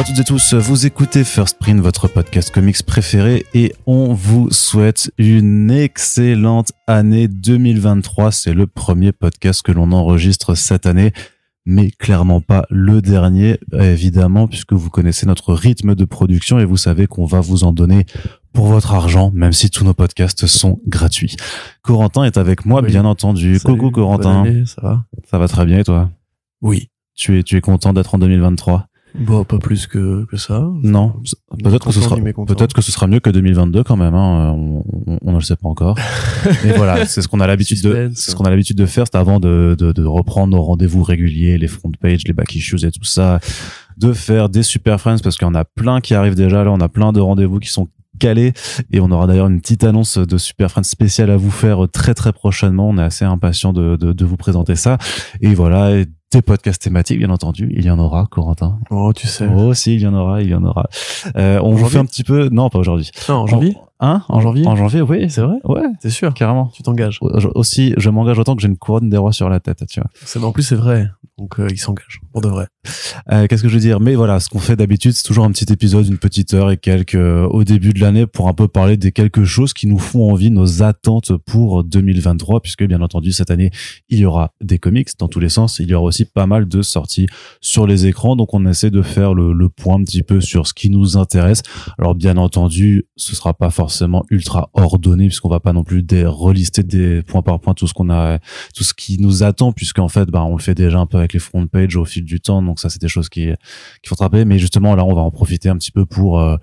Bonjour à toutes et tous, vous écoutez First Print, votre podcast comics préféré, et on vous souhaite une excellente année 2023. C'est le premier podcast que l'on enregistre cette année, mais clairement pas le dernier, évidemment, puisque vous connaissez notre rythme de production et vous savez qu'on va vous en donner pour votre argent, même si tous nos podcasts sont gratuits. Corentin est avec moi, Oui. bien entendu. Salut, Coucou Corentin, année, ça va? Ça va très bien et toi? Oui. tu es, tu es content d'être en 2023 Bon, pas plus que, que ça. Non, peut-être que ce sera peut-être que ce sera mieux que 2022 quand même. Hein. On, on- on ne le sait pas encore. Mais voilà, c'est ce qu'on a l'habitude de, ce qu'on a l'habitude de faire, c'est avant de, de, de reprendre nos rendez-vous réguliers, les front pages, les back issues et tout ça, de faire des super friends parce qu'il y en a plein qui arrivent déjà. Là, on a plein de rendez-vous qui sont calés et on aura d'ailleurs une petite annonce de super friends spéciale à vous faire très très prochainement. On est assez impatient de, de, de vous présenter ça. Et voilà. et des podcasts thématiques, bien entendu, il y en aura, Corentin. Oh, tu sais. Oh, si, il y en aura, il y en aura. Euh, on vous fait un petit peu, non, pas aujourd'hui. Non, en janvier? Hein En janvier En janvier, oui. C'est vrai Ouais, T'es sûr carrément. Tu t'engages. Aussi, je m'engage autant que j'ai une couronne des rois sur la tête, tu vois. C'est- En plus, c'est vrai. Donc, euh, il s'engage. Pour de vrai. Euh, Qu'est-ce que je veux dire? Mais voilà, ce qu'on fait d'habitude, c'est toujours un petit épisode, une petite heure et quelques euh, au début de l'année pour un peu parler des quelque choses qui nous font envie, nos attentes pour 2023, puisque bien entendu cette année il y aura des comics dans tous les sens, il y aura aussi pas mal de sorties sur les écrans, donc on essaie de faire le, le point un petit peu sur ce qui nous intéresse. Alors bien entendu, ce sera pas forcément ultra ordonné puisqu'on va pas non plus des, relister des point par point tout ce qu'on a, tout ce qui nous attend, puisqu'en fait, bah, on le fait déjà un peu avec les front pages au fil du temps, donc ça c'est des choses qui qu'il faut attraper. Mais justement là, on va en profiter un petit peu pour euh,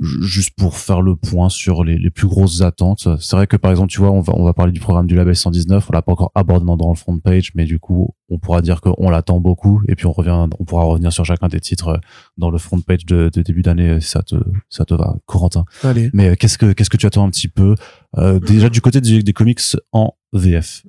juste pour faire le point sur les, les plus grosses attentes. C'est vrai que par exemple, tu vois, on va on va parler du programme du label 119. On l'a pas encore abordé dans- le front page, mais du coup, on pourra dire qu'on l'attend beaucoup. Et puis on revient, on pourra revenir sur chacun des titres euh, dans le front page de, de début d'année. Si ça te ça te va, Corentin. Allez. Mais euh, qu'est-ce que qu'est-ce que tu attends un petit peu euh, déjà du côté des, des comics en VF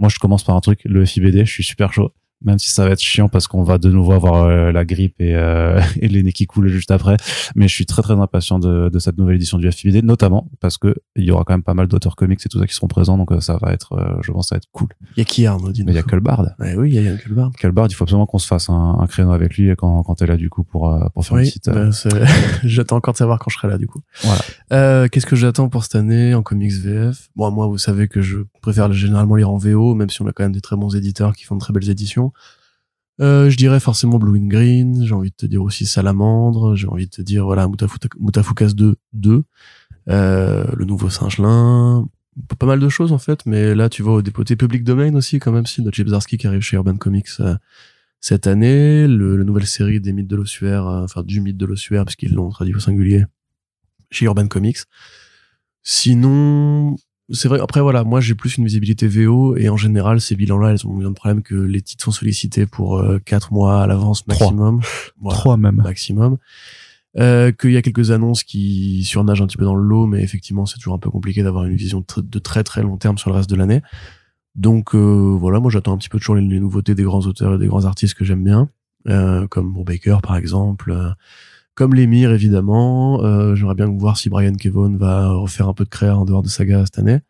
Moi, je commence par un truc, le FIBD. Je suis super chaud, même si ça va être chiant parce qu'on va de nouveau avoir euh, la grippe et, euh, et les nez qui coulent juste après. Mais je suis très très impatient de, de cette nouvelle édition du FIBD, notamment parce que il y aura quand même pas mal d'auteurs comics et tout ça qui seront présents, donc euh, ça va être, euh, je pense, ça va être cool. Il y a qui, Arnaud Mais il y a que le Bard. Ouais, oui, il y a Yann Culbard. Kelbard, il faut absolument qu'on se fasse un, un créneau avec lui quand, quand est là du coup pour, pour faire une petite. bah, j'attends encore de savoir quand je serai là, du coup. Voilà. Euh, qu'est-ce que j'attends pour cette année en comics VF Bon, moi, vous savez que je préfère généralement lire en VO, même si on a quand même des très bons éditeurs qui font de très belles éditions. Euh, je dirais forcément Blue and Green, j'ai envie de te dire aussi Salamandre, j'ai envie de te dire, voilà, Mutafukas 2, 2, euh, le nouveau Singelin, pas mal de choses en fait, mais là, tu vois, au dépoté Public Domain aussi, quand même, si, de Chip qui arrive chez Urban Comics euh, cette année, la nouvelle série des mythes de l'ossuaire, euh, enfin du mythe de l'ossuaire, parce qu'ils l'ont traduit au singulier, chez Urban Comics. Sinon, c'est vrai, après voilà, moi j'ai plus une visibilité VO, et en général, ces bilans-là, elles ont le même problème que les titres sont sollicités pour euh, 4 mois à l'avance Trois. maximum. Voilà Trois même. maximum. Euh, qu'il y a quelques annonces qui surnagent un petit peu dans le lot, mais effectivement, c'est toujours un peu compliqué d'avoir une vision de très très long terme sur le reste de l'année. Donc euh, voilà, moi j'attends un petit peu toujours les, les nouveautés des grands auteurs et des grands artistes que j'aime bien, euh, comme Brubaker par exemple, euh, comme Lemire évidemment. Euh, J'aimerais bien voir si Brian Kevon va refaire un peu de créa en dehors de saga cette année.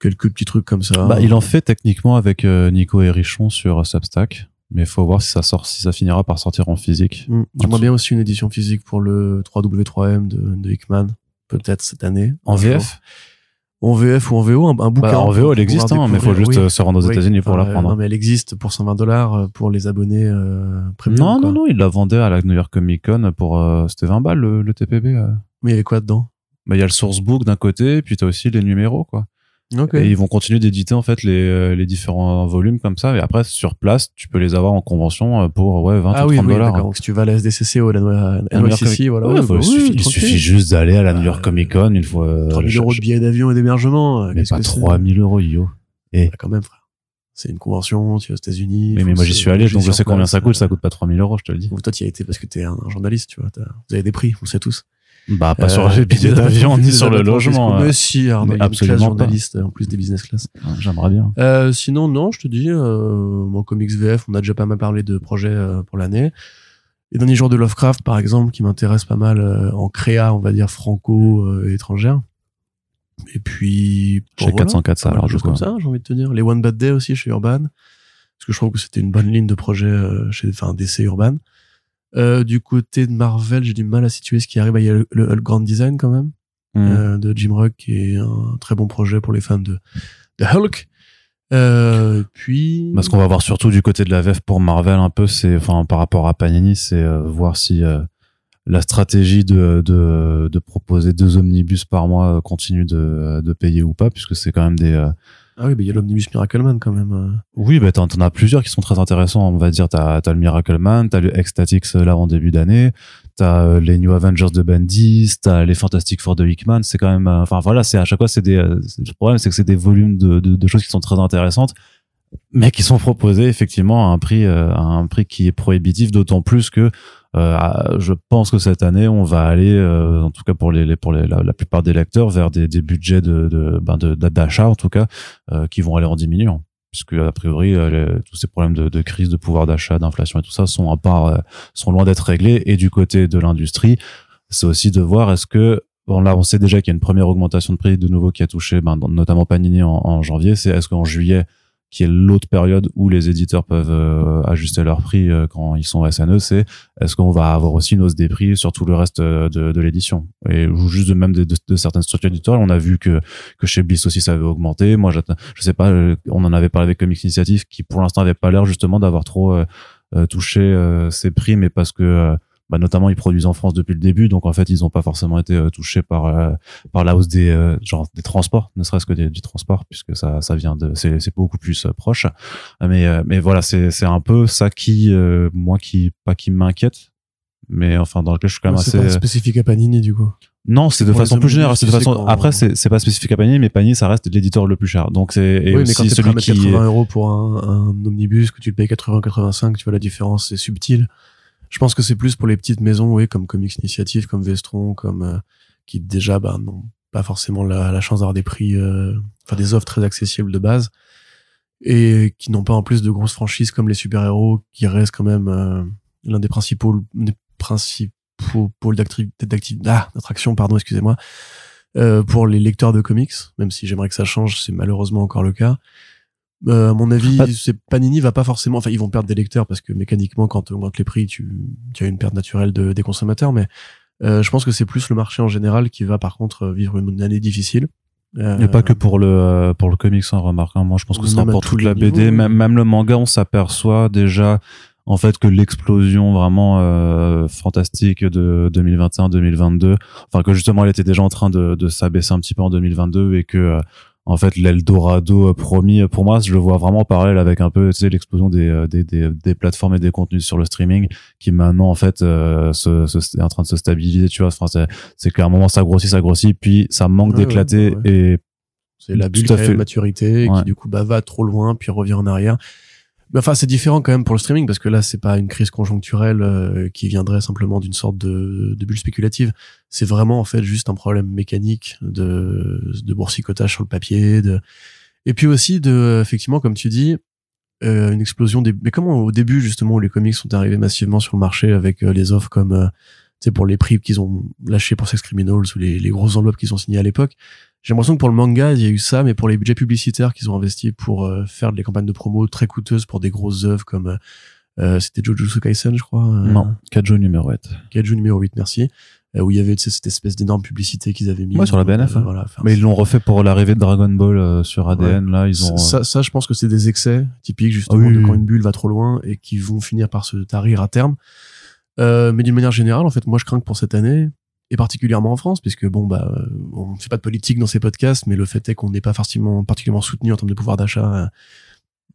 Quelques petits trucs comme ça. Bah, il en fait techniquement avec euh, Nico et Richon sur Substack, mais il faut voir si ça sort, si ça finira par sortir en physique. Mm. J'aimerais bien aussi une édition physique pour le 3W3M de, de Hickman, peut-être cette année. En jour. En VF ou en VO, un, un bouquin. bah, En VO, elle existe, hein, mais il faut juste oui. euh, se rendre aux Oui, États-Unis pour enfin, la euh, prendre. Non, mais elle existe pour 120 dollars pour les abonnés euh, premium. non, quoi. non, non, il la vendait à la New York Comic Con pour. euh, C'était 20 balles le, le TPB. euh. Mais il y avait quoi dedans? Bah, il y a le sourcebook d'un côté, puis t'as aussi les numéros, quoi. Ok. Et ils vont continuer d'éditer en fait les, euh, les différents volumes comme ça. Et après, sur place, tu peux les avoir en convention euh, pour ouais 20 ah ou oui, 30 oui, dollars. d'accord. Donc si tu vas à la SDCC ou à la NYCC, voilà. Ouais, ouais, faut- bah il, oui, suffit, il tranquille. suffit juste d'aller à la New York Euh, Comic Con une fois. euh, 3000 je- euros de billets d'avion et d'hébergement. euh, Mais pas que c'est 3000 euros, yo. Bah, quand même, frère. C'est une convention, tu es aux États-Unis. Mais, mais moi j'y suis allé, donc je sais combien ça coûte. Ça coûte pas 3000 euros, je te le dis. Toi, tu y as été parce que t'es un, un journaliste, tu vois. t'as- Vous avez des prix, on le sait tous. Bah, pas Euh, sur les billets d'avion ni sur le logement. euh. Mais si, Arnaud, absolument journaliste en plus des business class. J'aimerais bien. Euh, sinon, non, je te dis, euh, mon comics VF, on a déjà pas mal parlé de projets euh, pour l'année. Les derniers jours de Lovecraft, par exemple, qui m'intéresse pas mal euh, en créa, on va dire franco-étrangère. Et puis, Chez voilà, 404, ça, choses coup. comme ça, j'ai envie de te dire. Les One Bad Day aussi chez Urban. Parce que je trouve que c'était une bonne ligne de projet euh, chez, enfin, DC Urban. Euh, du côté de Marvel, j'ai du mal à situer ce qui arrive. Bah, Il y a le, le Hulk Grand Design quand même, Mm. euh, de Jim Rock, qui est un très bon projet pour les fans de, de Hulk. Euh, puis... Bah, ce qu'on va voir surtout du côté de la VF pour Marvel un peu, c'est enfin par rapport à Panini, c'est voir si la stratégie de, de, de proposer deux omnibus par mois continue de, de payer ou pas, puisque c'est quand même des Ah oui, bah, il y a l'Omnibus Miracleman quand même. euh. oui, bah t'en, as plusieurs qui sont très intéressants. On va dire, t'as, t'as le Miracle Man, t'as le Ecstatics euh, là en début d'année, t'as euh, les New Avengers de Bendis, t'as les Fantastic Four de Hickman. C'est quand même, enfin voilà, c'est à chaque fois c'est des. le problème, c'est que c'est des volumes de, de, de choses qui sont très intéressantes, mais qui sont proposées effectivement à un prix, euh, à un prix qui est prohibitif, d'autant plus que euh, je pense que cette année, on va aller, euh, en tout cas pour les, pour les, la, plupart des lecteurs, vers des, des budgets de, de, ben d'achat en tout cas, euh, qui vont aller en diminuant. Puisque a priori euh, tous ces problèmes de, de crise de pouvoir d'achat d'inflation et tout ça sont à part euh, sont loin d'être réglés. Et du côté de l'industrie c'est aussi de voir est-ce que bon là on sait déjà qu'il y a une première augmentation de prix de nouveau qui a touché ben, notamment Panini en janvier. C'est est-ce qu'en juillet qui est l'autre période où les éditeurs peuvent euh, ajuster leur prix euh, quand ils sont SNE, c'est est-ce qu'on va avoir aussi une hausse des prix sur tout le reste euh, de, de l'édition? Et juste de même de, de- de certaines structures éditoriales. On a vu que que chez Bliss aussi ça avait augmenté. Moi, je sais pas, euh, on en avait parlé avec Comics Initiative qui pour l'instant avait pas l'air justement d'avoir trop euh, touché ses prix, mais parce que bah, notamment ils produisent en France depuis le début, donc en fait ils n'ont pas forcément été euh, touchés par euh, par la hausse des euh, genre des transports, ne serait-ce que des- du transport, puisque ça ça vient de c'est c'est beaucoup plus euh, proche. Mais euh, mais voilà c'est c'est un peu ça qui euh, moi qui pas qui m'inquiète, mais enfin dans lequel je suis quand même c'est assez pas spécifique à Panini du coup. non, c'est de façon plus générale. C'est de façon. quand- Après, c'est c'est pas spécifique à Panini, mais Panini, ça reste l'éditeur le plus cher. Donc c'est et oui, mais quand celui qui. 80 euros pour un, un omnibus, que tu le payes 80-85, tu vois la différence, c'est subtil. Je pense que c'est plus pour les petites maisons, oui, comme Comics Initiative, comme Vestron, comme euh, qui déjà bah, n'ont pas forcément la, chance d'avoir des prix, euh, enfin des offres très accessibles de base, et qui n'ont pas en plus de grosses franchises comme les super-héros, qui restent quand même euh, l'un des principaux, des principaux pôles ah, d'attraction, pardon, excusez-moi, euh, pour les lecteurs de comics, même si j'aimerais que ça change, c'est malheureusement encore le cas. Euh, à mon avis, c'est Panini va pas forcément, enfin ils vont perdre des lecteurs parce que mécaniquement quand tu augmentes les prix, tu, tu as une perte naturelle de, des consommateurs, mais euh, je pense que c'est plus le marché en général qui va par contre vivre une année difficile. Euh, Et pas que pour le euh, pour le comics, hein, remarque. hein. Moi, je pense que c'est pour toute la BD, même même le manga, on s'aperçoit déjà en fait que l'explosion vraiment euh, fantastique de 2021-2022, enfin que justement elle était déjà en train de, de s'abaisser un petit peu en 2022 et que euh, en fait l'Eldorado euh, promis pour moi je le vois vraiment en parallèle avec un peu tu sais l'explosion des, euh, des, des des plateformes et des contenus sur le streaming qui maintenant en fait euh, se, se- est en train de se stabiliser tu vois enfin c'est c'est qu'à un moment ça grossit ça grossit puis ça manque Ouais, d'éclater ouais, ouais. et C'est la bulle une maturité, qui du coup bah, va trop loin, puis revient en arrière. Enfin, c'est différent quand même pour le streaming, parce que là, c'est pas une crise conjoncturelle euh, qui viendrait simplement d'une sorte de, de bulle spéculative. C'est vraiment en fait juste un problème mécanique de, de boursicotage sur le papier. De... Et puis aussi de, effectivement, comme tu dis, euh, une explosion des... Mais comment au début, justement, où les comics sont arrivés massivement sur le marché avec euh, les offres comme... euh, tu sais, pour les prix qu'ils ont lâchés pour Sex Criminals ou les, les grosses enveloppes qu'ils ont signées à l'époque. J'ai l'impression que pour le manga, il y a eu ça, mais pour les budgets publicitaires qu'ils ont investis pour euh, faire des campagnes de promo très coûteuses pour des grosses œuvres comme euh, euh, c'était Jujutsu Kaisen, je crois. euh, non Kajo numéro 8 Kaiju numéro 8, merci. où il y avait cette espèce d'énorme publicité qu'ils avaient mis. Ouais, sur la BNF, hein. voilà, mais ils l'ont refait pour l'arrivée de Dragon Ball sur ADN là ils ont ça, ça, je pense que c'est des excès typiques justement Ah oui, de oui, quand oui. une bulle va trop loin et qui vont finir par se tarir à terme. Euh, mais d'une manière générale, en fait, moi, je crains que pour cette année, et particulièrement en France, puisque bon, bah, on ne fait pas de politique dans ces podcasts, mais le fait est qu'on n'est pas forcément particulièrement soutenu en termes de pouvoir d'achat, euh,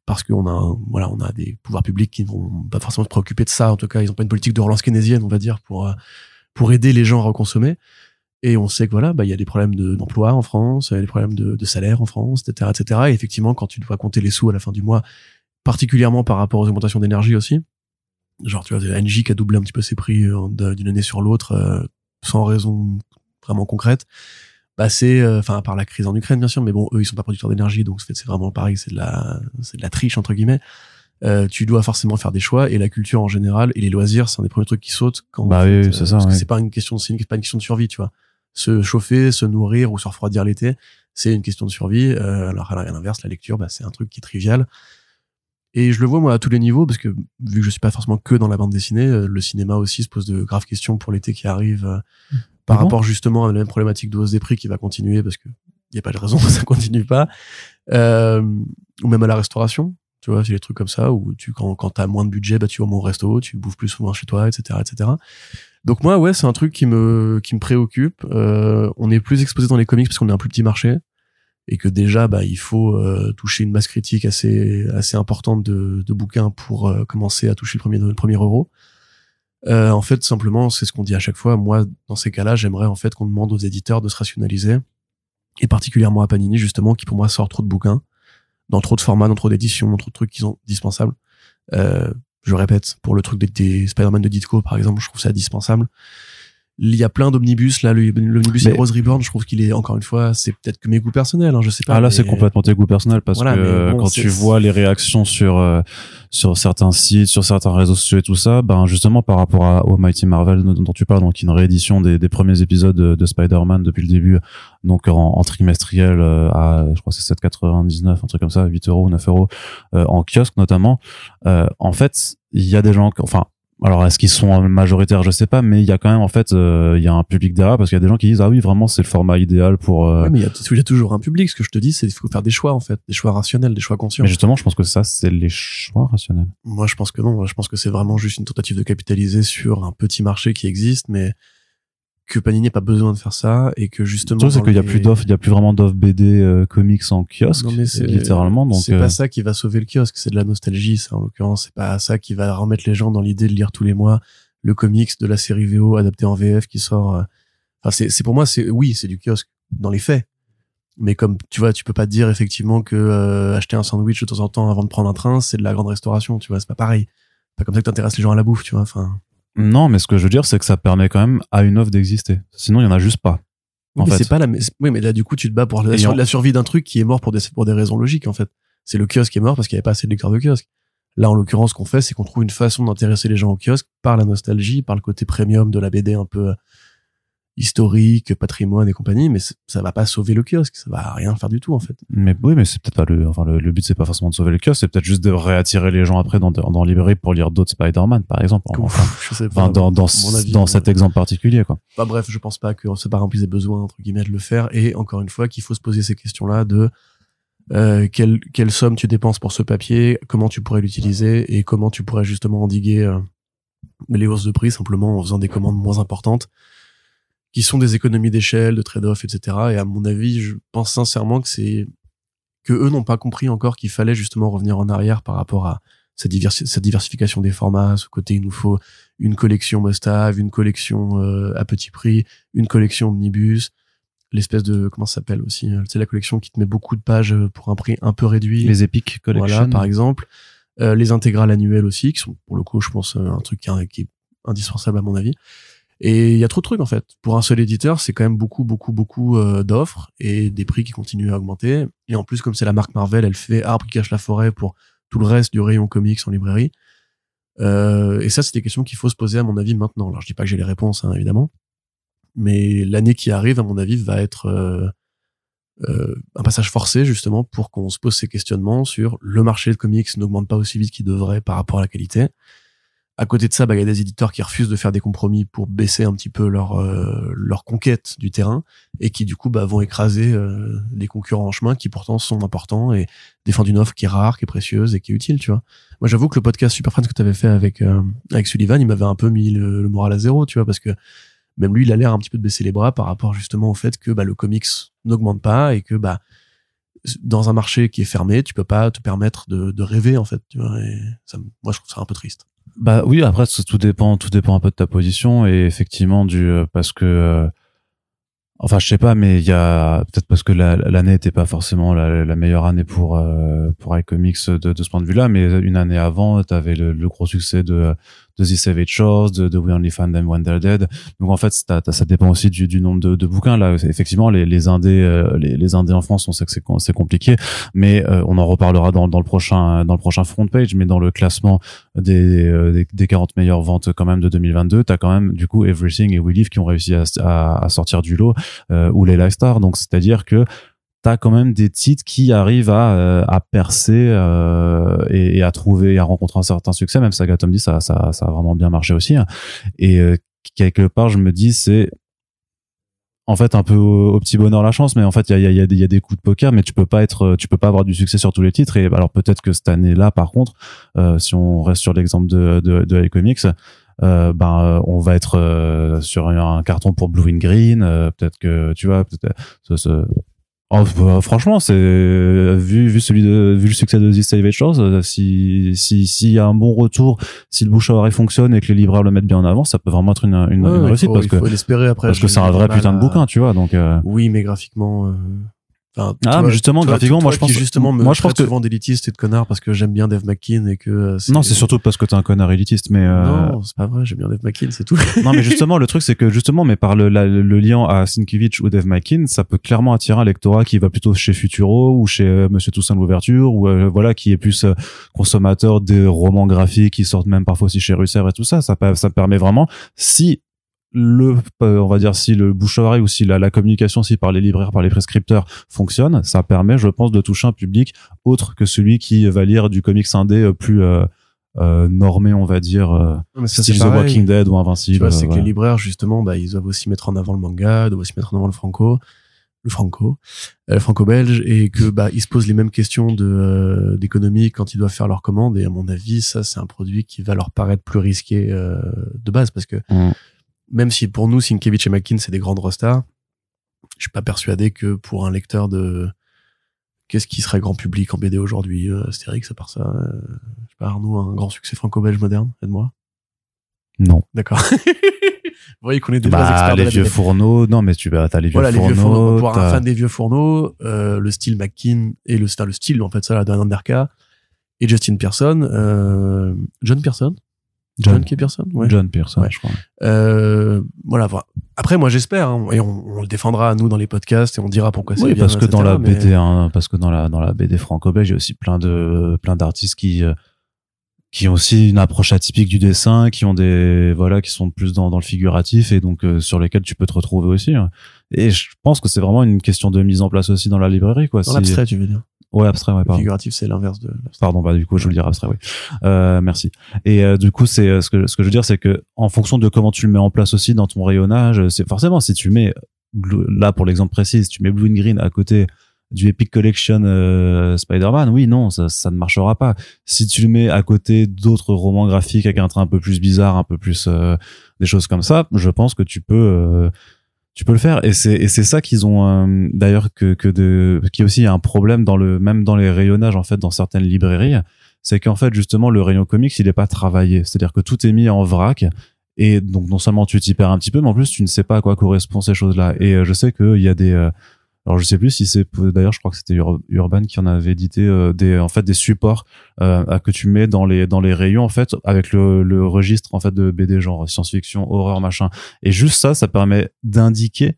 parce qu'on a, voilà, on a des pouvoirs publics qui ne vont pas forcément se préoccuper de ça. En tout cas, ils n'ont pas une politique de relance keynésienne, on va dire, pour euh, pour aider les gens à reconsommer. Et on sait que voilà, bah, il y a des problèmes de- d'emploi en France, il y a des problèmes de, salaire en France, etc., etc. Et effectivement, quand tu dois compter les sous à la fin du mois, particulièrement par rapport aux augmentations d'énergie aussi, genre tu vois, NJ qui a doublé un petit peu ses prix euh, d'une année sur l'autre sans raison vraiment concrète, bah c'est, euh, enfin, à part la crise en Ukraine bien sûr, mais bon, eux ils sont pas producteurs d'énergie, donc c'est c'est vraiment pareil, c'est de la, c'est de la triche entre guillemets. Euh, tu dois forcément faire des choix et la culture en général et les loisirs c'est un des premiers trucs qui sautent quand Bah oui, oui, c'est euh, ça, parce que c'est pas une question c'est pas une question de survie tu vois. Se chauffer se nourrir ou se refroidir l'été c'est une question de survie. Euh, alors à l'inverse la lecture bah, c'est un truc qui est trivial Et je le vois moi à tous les niveaux parce que vu que je suis pas forcément que dans la bande dessinée, euh, le cinéma aussi se pose de graves questions pour l'été qui arrive euh, par Ah bon rapport justement à la même problématique de hausse des prix qui va continuer parce que il y a pas de raison que ça continue pas. Euh, ou même à la restauration, tu vois, c'est des trucs comme ça où tu quand quand t'as moins de budget, bah tu vas moins au resto, tu bouffes plus souvent chez toi, etc., etc. Donc moi ouais c'est un truc qui me qui me préoccupe. Euh, on est plus exposé dans les comics parce qu'on est un plus petit marché et que déjà bah il faut euh, toucher une masse critique assez assez importante de, de bouquins pour euh, commencer à toucher le premier le premier euro. Euh, en fait simplement c'est ce qu'on dit à chaque fois. Moi dans ces cas-là j'aimerais en fait qu'on demande aux éditeurs de se rationaliser et particulièrement à Panini justement qui pour moi sort trop de bouquins dans trop de formats, dans trop d'éditions, dans trop de trucs qui sont dispensables. Euh, je répète, pour le truc des, des Spider-Man de Ditko, par exemple, je trouve ça indispensable. Il y a plein d'omnibus, là, l'omnibus Mais- Heroes Reborn, je trouve qu'il est, encore une fois, c'est peut-être que mes goûts personnels, hein, je sais pas. Ah là, mais- c'est complètement tes goûts personnels parce Voilà, que bon, quand tu vois les réactions sur euh, sur certains sites, sur certains réseaux sociaux et tout ça, ben justement par rapport à, au Mighty Marvel dont tu parles, donc une réédition des, des premiers épisodes de, de Spider-Man depuis le début, donc en, en trimestriel euh, à je crois que c'est 7,99, un truc comme ça, 8 euros, 9 euros euh, en kiosque notamment. Euh, en fait, il y a des gens, qui- enfin alors est-ce qu'ils sont majoritaires? Je sais pas mais il y a quand même en fait euh, il y a un public derrière parce qu'il y a des gens qui disent ah oui vraiment c'est le format idéal pour euh, Ouais, mais il y, a, il y a toujours un public. Ce que je te dis, c'est qu'il faut faire des choix, en fait. Des choix rationnels, des choix conscients. Mais justement, je pense que ça, c'est les choix rationnels. Moi, je pense que non. Je pense que c'est vraiment juste une tentative de capitaliser sur un petit marché qui existe, mais que Panini n'a pas besoin de faire ça et que justement. Le truc, c'est qu'il y a les- plus d'offres, il y a plus vraiment d'offres BD euh, comics en kiosque, Non, mais c'est littéralement. Donc, c'est euh, pas ça qui va sauver le kiosque, c'est de la nostalgie, ça en l'occurrence. C'est pas ça qui va remettre les gens dans l'idée de lire tous les mois le comics de la série VO adapté en VF qui sort. euh. Enfin, c'est c'est pour moi, c'est oui, c'est du kiosque dans les faits. Mais comme tu vois, tu peux pas te dire effectivement que euh, acheter un sandwich de temps en temps avant de prendre un train, c'est de la grande restauration. Tu vois, c'est pas pareil. C'est pas comme ça que t'intéresses les gens à la bouffe, tu vois. Enfin, non, mais ce que je veux dire, c'est que ça permet quand même à une offre d'exister. Sinon, il y en a juste pas. Oui, En mais fait. c'est pas la. Oui, mais là, du coup, tu te bats pour la, Et sur- en- la survie d'un truc qui est mort pour des pour des raisons logiques en fait. C'est le kiosque qui est mort parce qu'il n'y avait pas assez de lecteurs de kiosque. Là, en l'occurrence, ce qu'on fait, c'est qu'on trouve une façon d'intéresser les gens au kiosque par la nostalgie, par le côté premium de la BD un peu historique, patrimoine et compagnie. Mais ça va pas sauver le kiosque, ça va rien faire du tout en fait. Mais oui, mais c'est peut-être pas le, enfin, le, le but, c'est pas forcément de sauver le kiosque, c'est peut-être juste de réattirer les gens après dans, dans, dans la librairie pour lire d'autres Spider-Man, par exemple. Enfin, je sais pas. enfin, dans, dans, avis, cet exemple particulier, quoi. Enfin, bref, je pense pas que ce parent puisse besoin entre guillemets de le faire. Et encore une fois, qu'il faut se poser ces questions-là de euh, quelle, quelle somme tu dépenses pour ce papier, comment tu pourrais l'utiliser et comment tu pourrais justement endiguer euh, les hausses de prix simplement en faisant des commandes moins importantes, qui sont des économies d'échelle, de trade-off, etc. Et à mon avis, je pense sincèrement que c'est que eux n'ont pas compris encore qu'il fallait justement revenir en arrière par rapport à diversi- cette diversification des formats, ce côté il nous faut une collection must-have, une collection euh, à petit prix, une collection omnibus, l'espèce de comment ça s'appelle aussi, euh, c'est la collection qui te met beaucoup de pages euh, pour un prix un peu réduit. Les Epic Collection. Voilà, par exemple. Euh, les intégrales annuelles aussi, qui sont pour le coup, je pense, un truc qui est indispensable à mon avis. Et il y a trop de trucs en fait. Pour un seul éditeur, c'est quand même beaucoup, beaucoup, beaucoup euh, d'offres et des prix qui continuent à augmenter. Et en plus, comme c'est la marque Marvel, elle fait arbre qui cache la forêt pour tout le reste du rayon comics en librairie. Euh, et ça, c'est des questions qu'il faut se poser à mon avis maintenant. Alors, je dis pas que j'ai les réponses, hein, évidemment, mais l'année qui arrive, à mon avis, va être euh, euh, un passage forcé justement pour qu'on se pose ces questionnements sur le marché de comics n'augmente pas aussi vite qu'il devrait par rapport à la qualité. À côté de ça, bah, il y a des éditeurs qui refusent de faire des compromis pour baisser un petit peu leur euh, leur conquête du terrain et qui du coup bah, vont écraser euh, les concurrents en chemin qui pourtant sont importants et défendent une offre qui est rare, qui est précieuse et qui est utile, tu vois. Moi, j'avoue que le podcast Super Friends que tu avais fait avec euh, avec Sullivan, il m'avait un peu mis le, moral à zéro, tu vois, parce que même lui, il a l'air un petit peu de baisser les bras par rapport justement au fait que bah, le comics n'augmente pas et que bah dans un marché qui est fermé, tu peux pas te permettre de, de rêver en fait. Tu vois, et ça, moi, je trouve ça un peu triste. Bah oui, après tout dépend, tout dépend un peu de ta position et effectivement du euh, parce que euh, enfin je sais pas, mais il y a peut-être parce que la- l'année était pas forcément la, la meilleure année pour euh, pour iComics de, de ce point de vue-là, mais une année avant, t'avais le, le gros succès de de The Savage Shores, de, de We Only Find Them When They're Dead. Donc en fait, ça dépend aussi du, nombre de, bouquins. Là, C'est- effectivement, les, les indés, euh, les, indés en France, on sait que c'est c'est compliqué, mais euh, on en reparlera dans, le prochain dans le prochain front page. Mais dans le classement des, euh, des, des 40 meilleures ventes quand même de 2022, t'as quand même du coup Everything et We Live qui ont réussi à, à, à sortir du lot, ou les Lifestars. Donc c'est-à-dire que quand même des titres qui arrivent à, euh, percer euh, et, à trouver et à rencontrer un certain succès même Saga Tom dit ça, ça ça a vraiment bien marché aussi hein. et euh, quelque part je me dis c'est en fait un peu au, petit bonheur la chance mais en fait il y a, y, y a des- coups de poker mais tu peux pas être tu peux pas avoir du succès sur tous les titres et alors peut-être que cette année là par contre si on reste sur l'exemple de de, de iComics euh, ben on va être sur un carton pour Blue and Green peut-être que tu vois ce, ce- Oh, bah, franchement, c'est vu vu celui de vu le succès de The Savage euh, si si s'il y a un bon retour, si le bouche à oreille fonctionne et que les libraires le mettent bien en avant, ça peut vraiment être une une, Ouais, une réussite faut- parce que faut l'espérer après. parce que c'est un vrai putain de bouquin, tu vois. Donc euh, Oui, mais graphiquement. euh, Enfin, Ah, mais justement, toi- graphiquement, toi moi, je pense- justement me moi, je pense que- souvent d'élitiste et de connard parce que j'aime bien Dave McKean et que euh, non, c'est surtout parce que t'es un connard élitiste, mais euh, non, c'est pas vrai, j'aime bien Dave McKean, c'est tout. non, mais justement, le truc, c'est que justement, mais par le, la- le lien à Sienkiewicz ou Dave McKean, ça peut clairement attirer un lectorat qui va plutôt chez Futuro ou chez euh, Monsieur Toussaint l'ouverture ou euh, voilà, qui est plus euh, consommateur des romans graphiques qui sortent même parfois aussi chez Russer et tout ça. Ça permet vraiment, si le, euh, on va dire, si le bouche oreille ou si la, la communication, si par les libraires, par les prescripteurs fonctionne, ça permet, je pense, de toucher un public autre que celui qui va lire du comics indé euh, plus euh, euh, normé, on va dire. euh, ça, style The pareil. Walking Dead ou Invincible. c'est que les libraires, justement, bah, ils doivent aussi mettre en avant le manga, doivent aussi mettre en avant le franco, le franco, euh, franco-belge, et que, bah, ils se posent les mêmes questions de, euh, d'économie quand ils doivent faire leurs commandes. Et à mon avis, ça, c'est un produit qui va leur paraître plus risqué, euh, de base, parce que Mm. Même si pour nous, Sienkiewicz et McKean, c'est des grandes rostas, je suis pas persuadé que pour un lecteur de, qu'est-ce qui serait grand public en BD aujourd'hui, euh, Astérix, à part ça, euh, je sais pas, Arnaud, un grand succès franco-belge moderne, aide-moi. Non. D'accord. Vous voyez qu'on est des Bah, experts les la vieux BD. fourneaux. Non, mais tu vas, t'as les vieux Voilà, les fourneaux. vieux fourneaux. Pour un fan des vieux fourneaux, euh, le style McKean et le, le style, en fait, ça, là, d'un Anderka et Justin Pearson, euh, John Pearson? John, John, K. Pearson? Ouais. John Pearson, Ouais. je crois. Euh, voilà, voilà. Après, moi, j'espère, hein, et on, on le défendra à nous dans les podcasts et on dira pourquoi c'est Oui, bien, parce que dans la mais- BD, hein, parce que dans la dans la BD franco-belge, il y a aussi plein de plein d'artistes qui euh, qui ont aussi une approche atypique du dessin, qui ont des voilà, qui sont plus dans dans le figuratif et donc euh, sur lesquels tu peux te retrouver aussi. hein. Et je pense que c'est vraiment une question de mise en place aussi dans la librairie, quoi. Dans Si- l'abstrait, tu veux dire. Ouais, abstrait, ouais, pardon. figuratif, c'est l'inverse de. Pardon, bah du coup, je veux le dire abstrait, oui. Euh, merci. Et euh, du coup, c'est euh, ce que ce que je veux dire, c'est que en fonction de comment tu le mets en place aussi dans ton rayonnage, c'est forcément si tu mets là pour l'exemple précis, si tu mets Blue and Green à côté du Epic Collection Spider-Man, oui, non, ça, ça ne marchera pas. Si tu le mets à côté d'autres romans graphiques avec un trait un peu plus bizarre, un peu plus des choses comme ça, je pense que tu peux tu peux le faire. Et c'est et c'est ça qu'ils ont euh, d'ailleurs que que de qui aussi un problème dans le même dans les rayonnages en fait dans certaines librairies. C'est qu'en fait justement le rayon comics il est pas travaillé. C'est-à-dire que tout est mis en vrac. Et donc non seulement tu t'y perds un petit peu mais en plus tu ne sais pas à quoi correspondent ces choses-là. Et euh, je sais qu'il y a des euh, alors je sais plus si c'est d'ailleurs je crois que c'était Ur- Urban qui en avait édité euh, des en fait des supports euh, à- que tu mets dans les dans les rayons en fait avec le, le registre en fait de BD genre science-fiction horreur machin. Et juste ça ça permet d'indiquer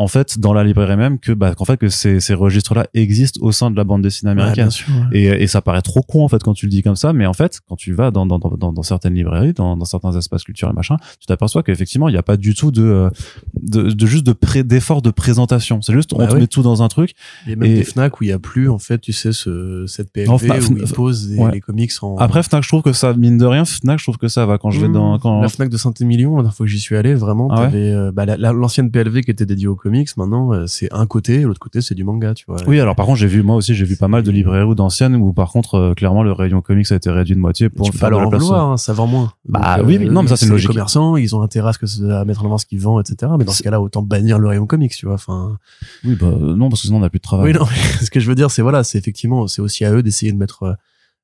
en fait dans la librairie même que bah qu'en fait que ces, ces registres là existent au sein de la bande dessinée Ouais, américaine bien sûr. ouais. et, et ça paraît trop con en fait quand tu le dis comme ça, mais en fait quand tu vas dans dans dans, dans certaines librairies, dans, dans certains espaces culturels machin, tu t'aperçois qu'effectivement il n'y a pas du tout de euh, de, de juste de pré d'effort de présentation. C'est juste on Bah te oui. met tout dans un truc. Il y a même Et- des Fnac où il y a plus, en fait, tu sais, ce, cette PLV Non, Fnac- où ils posent des- ouais. les comics en. Après Fnac, je trouve que ça mine de rien, Fnac, je trouve que ça va quand je vais dans Mmh. quand La Fnac de Saint-Émilion, la dernière fois que j'y suis allé, vraiment, Ah ouais t'avais, euh, bah, la- la- l'ancienne PLV qui était dédiée aux comics, maintenant, euh, c'est un côté, l'autre côté, c'est du manga, tu vois. oui, alors par contre, j'ai vu moi aussi, j'ai vu pas mal de librairies ou d'anciennes où par contre euh, clairement le rayon comics a été réduit de moitié pour faire de leur la en place. vouloir, hein, ça vend moins. Bah Donc, oui, mais non, mais ça, c'est une les logique. commerçants, ils ont intérêt à, ce que, à mettre en avant ce qu'ils vendent, etc. Mais dans ce cas-là, autant bannir le rayon comics, tu vois. Enfin, Oui, bah euh, non parce que sinon on n'a plus de travail. oui, non, ce que je veux dire, c'est voilà, c'est effectivement, c'est aussi à eux d'essayer de mettre euh,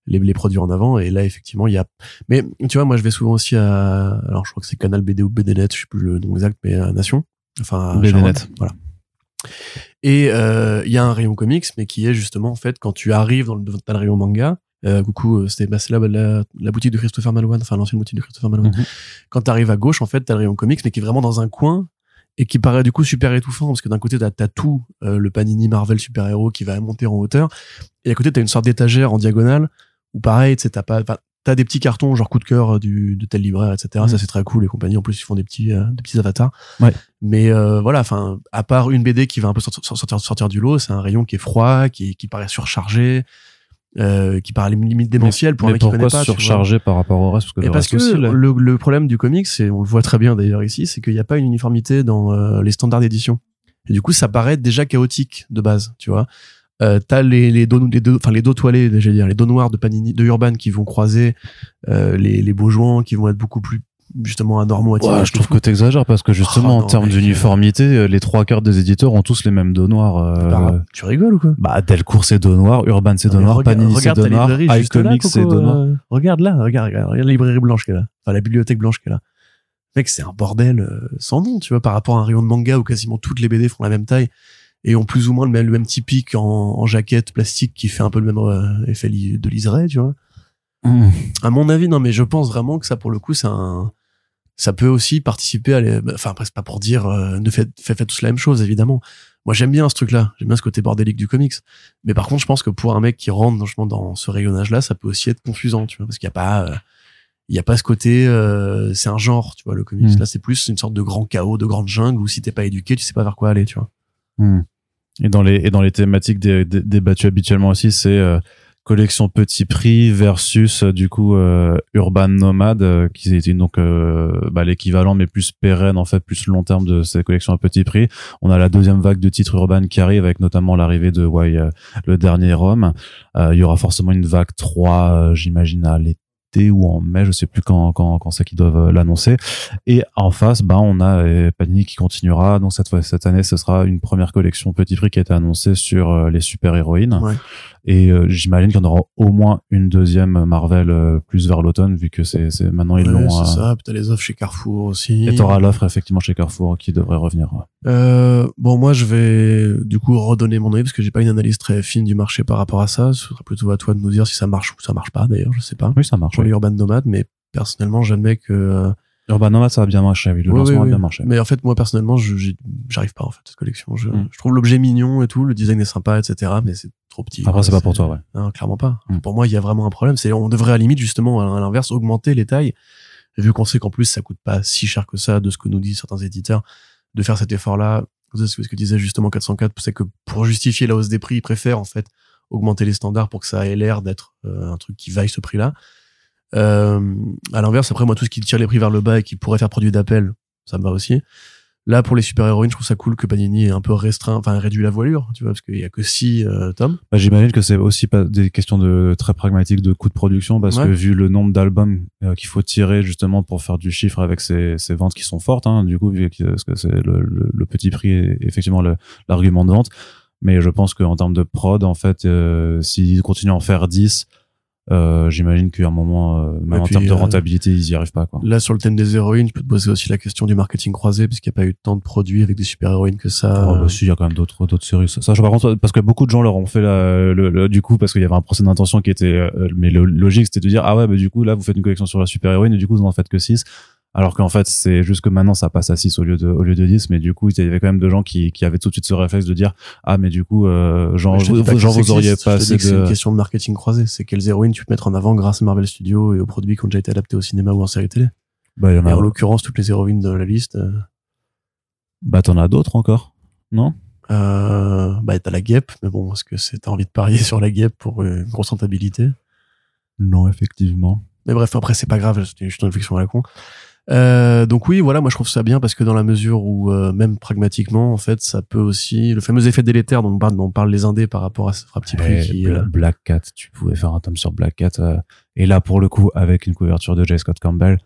les, les produits en avant. Et là, effectivement, il y a. Mais tu vois, moi, je vais souvent aussi à. Alors, je crois que c'est Canal BD ou BDNet, je sais plus le nom exact, mais à Nation. Enfin. Charonne, Voilà. Et euh, il y a un rayon comics, mais qui est justement, en fait, quand tu arrives dans le, dans le rayon manga. Euh, coucou, euh, c'était bah, c'est là la, la boutique de Christopher Malouane, enfin l'ancienne boutique de Christopher Malouane. Mhm. Quand tu arrives à gauche, en fait, t'as le rayon comics, mais qui est vraiment dans un coin et qui paraît du coup super étouffant parce que d'un côté t'as as tout euh, le Panini Marvel super héros qui va monter en hauteur et à côté t'as une sorte d'étagère en diagonale où pareil tu sais t'as pas t'as des petits cartons genre coup de cœur du, de tel libraire, etc. Ça c'est très cool. Les compagnies en plus ils font des petits, euh, des petits avatars. Ouais. Mais euh, voilà, enfin, à part une BD qui va un peu sortir, sortir, sortir du lot, c'est un rayon qui est froid, qui, qui paraît surchargé, euh, qui paraît limite démentiel pour un mais mec qui connaît pourquoi pas. surchargé par rapport au reste? Parce que Et le parce reste que aussi, là- le, le problème du comics, c'est on le voit très bien d'ailleurs ici, c'est qu'il n'y a pas une uniformité dans euh, les standards d'édition. Et du coup, ça paraît déjà chaotique de base, tu vois. Euh, t'as les les dos les deux enfin les dos toilés j'allais dire les dos noirs de Panini de Urban qui vont croiser euh, les les beaux qui vont être beaucoup plus justement anormaux à Ouais, je trouve que t'exagères parce que justement Oh, en termes d'uniformité, euh, les trois quarts des éditeurs ont tous les mêmes dos noirs. euh, Bah, tu rigoles ou quoi? Bah Delcourt c'est dos noir, Urban c'est dos noir, Panini c'est dos noir, iComics c'est dos noir. regarde là, regarde, regarde, regarde la librairie blanche qu'elle a. Enfin, la bibliothèque blanche qu'elle a. Mec, c'est un bordel euh, sans nom, tu vois, par rapport à un rayon de manga où quasiment toutes les BD font la même taille et ont plus ou moins le même, le même typique en, en jaquette plastique qui fait un peu le même euh, effet de liseré, tu vois. Mmh. À mon avis, non, mais je pense vraiment que ça, pour le coup, c'est un, ça peut aussi participer à les, enfin, après, c'est pas pour dire, euh, ne faites, faites, faites tous la même chose, évidemment. Moi, j'aime bien ce truc-là. J'aime bien ce côté bordélique du comics. Mais par contre, je pense que pour un mec qui rentre franchement dans ce rayonnage-là, ça peut aussi être confusant, tu vois, parce qu'il y a pas, euh, il y a pas ce côté, euh, c'est un genre, tu vois, le comics. Mm. Là, c'est plus une sorte de grand chaos, de grande jungle où si t'es pas éduqué, tu sais pas vers quoi aller, tu vois. Hmm. Et dans les et dans les thématiques dé- dé- débattues habituellement aussi, c'est euh, collection petit prix versus euh, du coup euh, urban nomade euh, qui était donc euh, bah, l'équivalent mais plus pérenne en fait plus long terme de ces collections à petit prix. On a la deuxième vague de titres urbains qui arrive avec notamment l'arrivée de ouais, le dernier Rome. Il y aura forcément une vague 3 euh, j'imagine à l'été ou en mai, je sais plus quand quand quand c'est qu'ils doivent euh, l'annoncer. Et en face, bah, on a euh, Panini qui continuera. Donc cette fois, cette année, ce sera une première collection petit prix qui a été annoncée sur euh, les super héroïnes. Ouais. Et euh, j'imagine qu'il y en aura au moins une deuxième Marvel euh, plus vers l'automne, vu que c'est c'est maintenant ils Ouais, l'ont. c'est euh, ça. Puis t'as les offres chez Carrefour aussi. Et t'auras l'offre effectivement chez Carrefour qui devrait revenir. bon, moi, je vais du coup redonner mon avis parce que j'ai pas une analyse très fine du marché par rapport à ça. Ce sera plutôt à toi de nous dire si ça marche ou ça marche pas. D'ailleurs, je sais pas. Oui, ça marche. Oui. Les urban nomades, mais personnellement, j'admets que euh, Urban Nomad, ça a bien marché. Oui, le lancement oui, a bien marché. Mais en fait, moi personnellement, je j'arrive pas en fait cette collection. Je, Mm. je trouve l'objet mignon et tout, le design est sympa, etc. Mais c'est trop petit. Après, c'est pas pour toi, ouais. Non, clairement pas. Mm. Pour moi, il y a vraiment un problème. C'est on devrait à la limite justement à l'inverse augmenter les tailles. Vu qu'on sait qu'en plus ça coûte pas si cher que ça de ce que nous disent certains éditeurs de faire cet effort-là. C'est ce que disait justement 404, c'est que pour justifier la hausse des prix, ils préfèrent en fait augmenter les standards pour que ça ait l'air d'être euh, un truc qui vaille ce prix-là. Euh, à l'inverse, après moi, tout ce qui tire les prix vers le bas et qui pourrait faire produit d'appel, ça me va aussi. Là, pour les super-héroïnes, je trouve ça cool que Panini ait un peu restreint, enfin réduit la voilure, tu vois, parce qu'il y a que six euh, tomes. Bah, J'imagine que c'est aussi pas des questions de très pragmatiques de coût de production parce Ouais. que vu le nombre d'albums euh, qu'il faut tirer justement pour faire du chiffre avec ces, ces ventes qui sont fortes, hein, du coup vu que, parce que c'est le, le, le petit prix est effectivement l'argument de vente. Mais je pense qu'en termes de prod, en fait, euh, s'ils continuent à en faire 10, euh, j'imagine qu'à un moment, euh, même en termes de euh, rentabilité, ils y arrivent pas. Quoi. Là, sur le thème des héroïnes, je peux te poser aussi la question du marketing croisé, parce qu'il n'y a pas eu tant de produits avec des super-héroïnes que ça. Oh, bah, si, il y a quand même d'autres d'autres séries. Ça, je par contre, parce que beaucoup de gens leur ont fait la, le, le- du coup, parce qu'il y avait un procès d'intention qui était, euh, mais le logique, c'était de dire, ah ouais, bah, du coup, là, vous faites une collection sur la super héroïne et du coup, vous en faites que 6. Alors qu'en fait, c'est juste que maintenant, ça passe à 6 au lieu de, au lieu de 10. Mais du coup, il y avait quand même de gens qui, qui avaient tout de suite ce réflexe de dire, ah, mais du coup, euh, genre, vous, genre, c'est vous auriez pas assez C'est une question de marketing croisé. C'est quelles héroïnes tu peux mettre en avant grâce à Marvel Studios et aux produits qui ont déjà été adaptés au cinéma ou en série télé? bah, y en Et a- en l'occurrence, toutes les héroïnes de la liste, euh, bah, t'en as d'autres encore. Non? euh, bah, t'as la guêpe, mais bon, est-ce que c'est, t'as envie de parier sur la guêpe pour une grosse rentabilité? Non, effectivement. Mais bref, après, c'est pas grave, juste une réflexion à la con. Euh, donc oui, voilà, moi je trouve ça bien parce que dans la mesure où euh, même pragmatiquement, en fait, ça peut aussi le fameux effet délétère dont on parle, dont on parle les indés par rapport à ce petit prix Ouais, qui. Euh, Black Cat, tu pouvais faire un tome sur Black Cat. euh, et là, pour le coup, avec une couverture de J. Scott Campbell,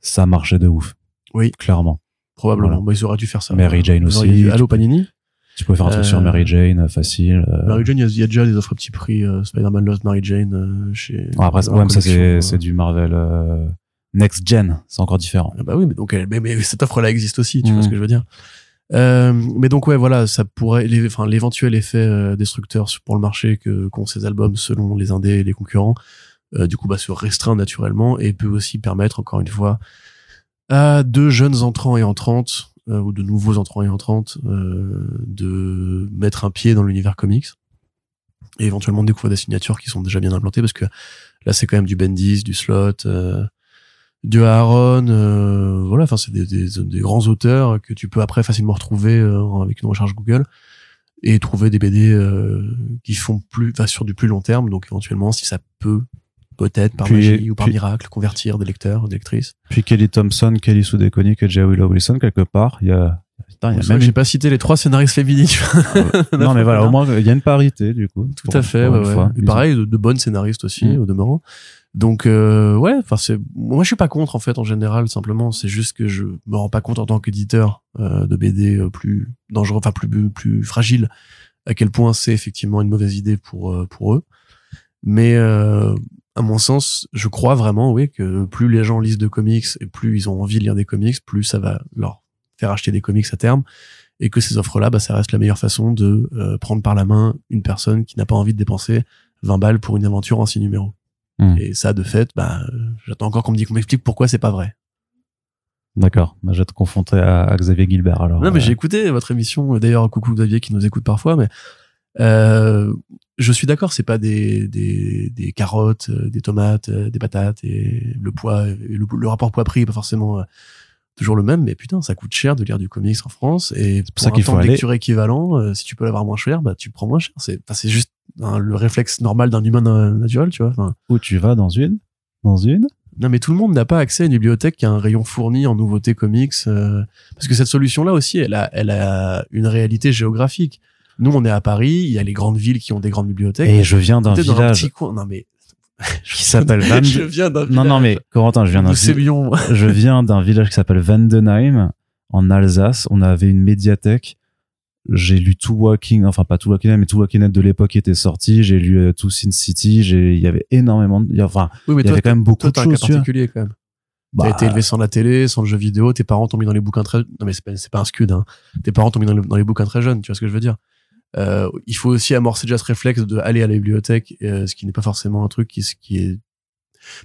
ça marchait de ouf. Oui. Clairement. probablement, voilà. bah, ils auraient dû faire ça. Mary Jane aussi. Allô Panini. Tu pouvais faire un truc Euh, sur Mary Jane, euh, facile. euh. Mary Jane, il y a- il y, a déjà des offres à petit prix. euh, Spider-Man Lost Mary Jane euh, chez. Bon, après, ouais, mais ça, c'est, euh. du Marvel euh, Next Gen. C'est encore différent. Ah bah oui, mais donc mais, mais cette offre-là existe aussi, tu Mhm. vois ce que je veux dire. Euh, mais donc ouais, voilà, ça pourrait, les- enfin l'éventuel effet euh, destructeur pour le marché que qu'ont ces albums selon les indés et les concurrents, euh, du coup bah se restreint naturellement et peut aussi permettre encore une fois à de jeunes entrants et entrantes euh, ou de nouveaux entrants et entrantes euh, de mettre un pied dans l'univers comics. et éventuellement découvrir des signatures qui sont déjà bien implantées parce que là c'est quand même du Bendis, du Slot, du Aaron, euh, voilà, enfin c'est des, des, des, grands auteurs que tu peux après facilement retrouver euh, avec une recherche Google et trouver des BD euh, qui font plus, enfin sur du plus long terme, donc éventuellement si ça peut peut-être par Puis- magie ou par puis- miracle convertir des lecteurs, des lectrices. Puis Kelly Thompson, Kelly Sue DeConnick et J. Willow Wilson, quelque part, il y a, putain, y a même que j'ai pas cité les trois scénaristes féminines. une- non, mais voilà, au moins, il y a une parité, du coup. Tout à fait, ouais, ouais. pareil, de, de bonnes scénaristes aussi, Mm. au demeurant. Donc, euh, ouais, enfin, c'est, moi, je suis pas contre, en fait, en général, simplement. C'est juste que je me rends pas compte en tant qu'éditeur, euh, de BD euh, plus dangereux, enfin, plus, plus fragile, à quel point c'est effectivement une mauvaise idée pour, euh, pour eux. Mais, à mon sens, je crois vraiment, oui, que plus les gens lisent de comics et plus ils ont envie de lire des comics, plus ça va leur faire acheter des comics à terme. Et que ces offres-là, bah, ça reste la meilleure façon de prendre par la main une personne qui n'a pas envie de dépenser 20 balles pour une aventure en six numéros. Hmm. Et ça, de fait, bah, j'attends encore qu'on me dise qu'on m'explique pourquoi c'est pas vrai. D'accord. Bah, je vais te confronter à, à Xavier Gilbert, alors. non, mais Euh, j'ai écouté votre émission. D'ailleurs, coucou Xavier qui nous écoute parfois, mais euh, je suis d'accord, c'est pas des, des, des carottes, euh, des tomates, euh, des patates et le poids, et le, le rapport poids-prix est pas forcément toujours le même, mais putain, ça coûte cher de lire du comics en France et pour ça un qu'il temps faut de aller- lecture équivalent, euh, si tu peux l'avoir moins cher, bah tu prends moins cher. C'est, c'est juste le réflexe normal d'un humain naturel, tu vois. Enfin, Où tu vas dans une Dans une non, mais tout le monde n'a pas accès à une bibliothèque qui a un rayon fourni en nouveautés comics, euh, parce que cette solution-là aussi, elle a, elle a une réalité géographique. Nous, on est à Paris, il y a les grandes villes qui ont des grandes bibliothèques. Et je viens d'un Peut-être dans un village petit coin. Non, mais. qui s'appelle Van. Je viens d'un Non, non, mais Corentin, je viens d'un Nous vi- s'aimions. je viens d'un village qui s'appelle Vandenheim en Alsace. On avait une médiathèque. J'ai lu tout Walking, enfin pas tout Walking Dead, mais tout Walking Dead de l'époque qui était sorti. J'ai lu euh, tout Sin City. J'ai, il y avait énormément de, il y a- enfin, Oui, mais il y toi, avait quand même beaucoup toi, de choses. tu vois. particulier quand même. Bah, T'as été élevé sans la télé, sans le jeu vidéo, tes parents t'ont mis dans les bouquins très, non mais c'est pas, un scud, hein. Tes parents t'ont mis dans les, dans les bouquins très jeunes, tu vois ce que je veux dire. Euh, il faut aussi amorcer déjà ce réflexe de aller à la bibliothèque, euh, ce qui n'est pas forcément un truc qui, qui est,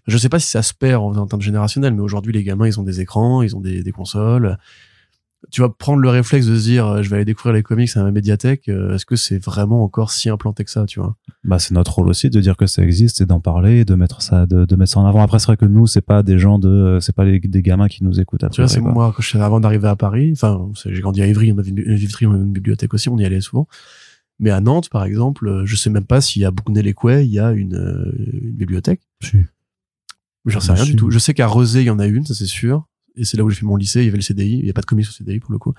je sais pas si ça se perd en, en termes générationnels, mais aujourd'hui les gamins ils ont des écrans, ils ont des, des consoles. Tu vas prendre le réflexe de se dire, euh, je vais aller découvrir les comics à ma médiathèque. euh, Est-ce que c'est vraiment encore si implanté que ça, tu vois? Bah, c'est notre rôle aussi de dire que ça existe et d'en parler et de mettre ça, de, de mettre ça en avant. Après, c'est vrai que nous, c'est pas des gens de, c'est pas les, des gamins qui nous écoutent. à Tu vois, c'est moi, quand je, avant d'arriver à Paris, enfin, j'ai grandi à Ivry, on avait une, on avait une bibliothèque aussi, on y allait souvent. Mais à Nantes, par exemple, euh, je sais même pas s'il y a Bougnay-les-Quais, il y a une, euh, une bibliothèque. J'en sais rien du tout. Je sais qu'à Rezé, il y en a une, ça c'est sûr. Et c'est là où j'ai fait mon lycée, il y avait le CDI, il y a pas de comics au CDI pour le coup.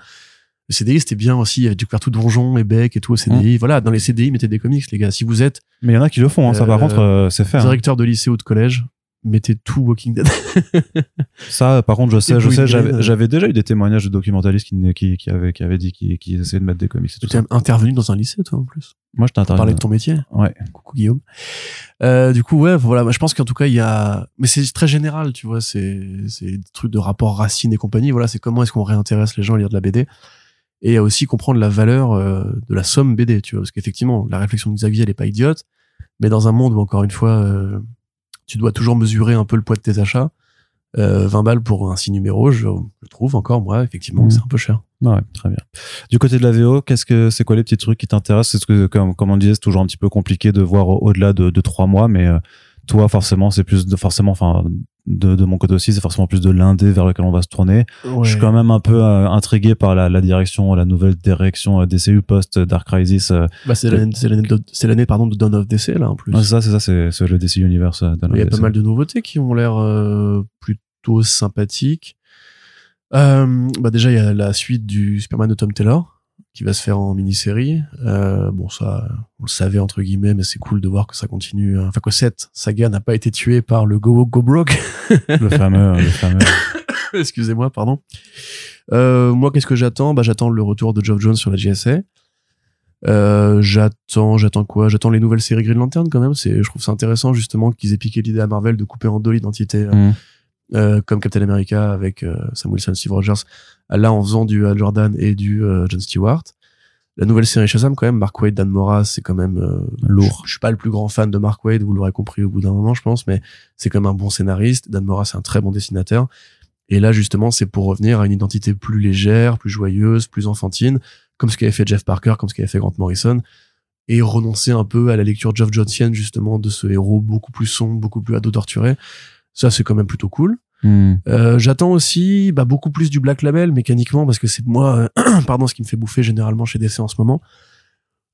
Le CDI, c'était bien aussi, il y avait du tout donjon et bec et tout au CDI. Voilà, dans les CDI, mettez des comics, les gars. Si vous êtes Mais il y en a qui le font, hein, ça, par Euh, contre, euh, c'est fait. hein. directeur de lycée ou de collège, mettez tout Walking Dead. Ça, par contre, je sais, je sais, j'avais, euh. j'avais déjà eu des témoignages de documentalistes qui, qui, qui avaient, qui avaient dit qu'ils, qu'ils essayaient de mettre des comics Tu es intervenu dans un lycée, toi, en plus. Moi, je Pour t'interviewe. parler de ton métier. Ouais. Coucou Guillaume. Euh, du coup, ouais, voilà. Je pense qu'en tout cas, il y a, mais c'est très général, tu vois. C'est, c'est des trucs de rapport racine et compagnie. Voilà, c'est comment est-ce qu'on réintéresse les gens à lire de la BD. Et à aussi comprendre la valeur euh, de la somme BD, tu vois. Parce qu'effectivement, la réflexion de Xavier, elle est pas idiote. Mais dans un monde où, encore une fois, euh, tu dois toujours mesurer un peu le poids de tes achats, euh, 20 balles pour un 6 numéros, je, je trouve encore, moi, effectivement, Mhm. c'est un peu cher. Ouais, très bien. Du côté de la VO, qu'est-ce que, c'est quoi les petits trucs qui t'intéressent? C'est ce que, comme, comme on disait, c'est toujours un petit peu compliqué de voir au- au-delà de, de trois mois, mais, euh, toi, forcément, c'est plus de, forcément, enfin, de, de mon côté aussi, c'est forcément plus de l'indé vers lequel on va se tourner. Je suis quand même un peu euh, intrigué par la, la direction, la nouvelle direction euh, DCU post Dark Crisis. euh. Bah, c'est l'année, de- pardon, Dawn of DC, là, en plus. C'est ça, c'est ça, c'est, le DCU Universe. euh, Il y a pas DC. mal de nouveautés qui ont l'air euh, plutôt sympathiques. Euh, bah déjà, il y a la suite du Superman de Tom Taylor qui va se faire en mini-série. Euh, bon, ça, on le savait entre guillemets, mais c'est cool de voir que ça continue. hein. Enfin, que cette saga n'a pas été tuée par le Go Go Broke. le fameux, le fameux. Excusez-moi, pardon. Euh, moi, qu'est-ce que j'attends? Bah, j'attends le retour de Geoff Jones sur la GSA. Euh, j'attends, j'attends quoi? J'attends les nouvelles séries Green Lantern quand même. C'est, je trouve ça intéressant justement qu'ils aient piqué l'idée à Marvel de couper en deux l'identité, euh, Mm. Euh, comme Captain America avec euh, Sam Wilson, Steve Rogers, là en faisant du Al Jordan et du euh, John Stewart. La nouvelle série Shazam quand même, Mark Wade, Dan Mora, c'est quand même euh, Lourd. Je, je suis pas le plus grand fan de Mark Wade, vous l'aurez compris au bout d'un moment, je pense, mais c'est quand même un bon scénariste. Dan Mora, c'est un très bon dessinateur. Et là, justement, c'est pour revenir à une identité plus légère, plus joyeuse, plus enfantine, comme ce qu'avait fait Jeff Parker, comme ce qu'avait fait Grant Morrison. et renoncer un peu à la lecture Geoff Johnsonienne justement de ce héros beaucoup plus sombre, beaucoup plus ado torturé. Ça c'est quand même plutôt cool. Hmm. Euh, J'attends aussi bah, beaucoup plus du Black Label mécaniquement parce que c'est moi, euh, pardon, ce qui me fait bouffer généralement chez DC en ce moment.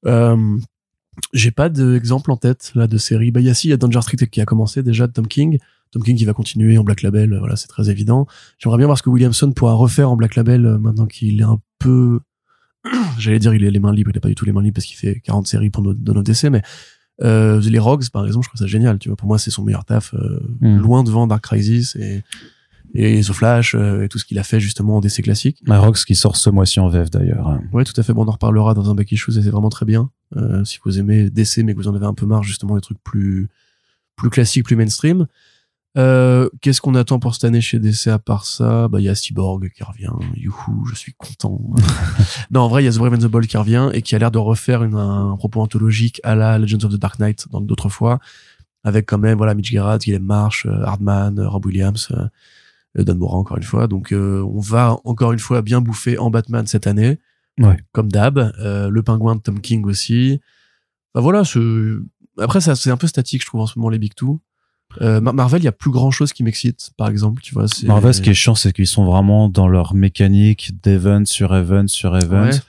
Euh, J'ai pas d'exemple en tête là de série. Bah il y a si, il y a Danger Street qui a commencé déjà de Tom King. Tom King qui va continuer en Black Label, euh, voilà c'est très évident. J'aimerais bien voir ce que Williamson pourra refaire en Black Label maintenant qu'il est un peu, j'allais dire il a les mains libres, il a pas du tout les mains libres parce qu'il fait 40 séries pour nos, de nos DC, mais euh, les Rogues par exemple, je trouve ça génial. Tu vois, pour moi c'est son meilleur taf, euh, Mm. loin devant Dark Crisis et et The Flash euh, et tout ce qu'il a fait justement en DC classique. Rox qui sort ce mois-ci en VF d'ailleurs. Ouais, tout à fait. Bon, on en reparlera dans un back issues et c'est vraiment très bien. Si vous aimez DC mais que vous en avez un peu marre justement des trucs plus plus classiques, plus mainstream. Euh, Qu'est-ce qu'on attend pour cette année chez DC à part ça? Bah il y a Cyborg qui revient. Youhou, je suis content. non, en vrai, il y a The Brave and the Bold qui revient et qui a l'air de refaire une, un propos anthologique à la Legends of the Dark Knight dans d'autres fois, avec quand même voilà Mitch Gerrard, Guillaume Marsh, euh, Hardman, euh, Rob Williams, Don Moran encore une fois. Donc euh, on va encore une fois bien bouffer en Batman cette année Ouais. comme d'hab. Euh, le pingouin de Tom King aussi. Bah voilà, ce... après ça c'est un peu statique je trouve en ce moment les Big Two. Euh, Mar- Marvel, il y a plus grand chose qui m'excite, par exemple, tu vois. Marvel, ce qui est chiant, c'est qu'ils sont vraiment dans leur mécanique d'event sur event sur event. Ouais.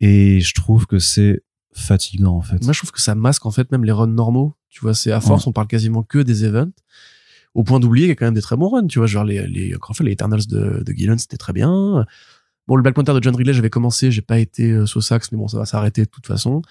Et je trouve que c'est fatigant, en fait. Moi, je trouve que ça masque en fait même les runs normaux. Tu vois, c'est à force, on parle quasiment que des events. Au point d'oublier qu'il y a quand même des très bons runs. Tu vois, genre les, les, encore une fois, les Eternals de, de Gillen, c'était très bien. Bon, le Black Panther de John Ridley, j'avais commencé, j'ai pas été euh, sous sax, mais bon, ça va s'arrêter de toute façon.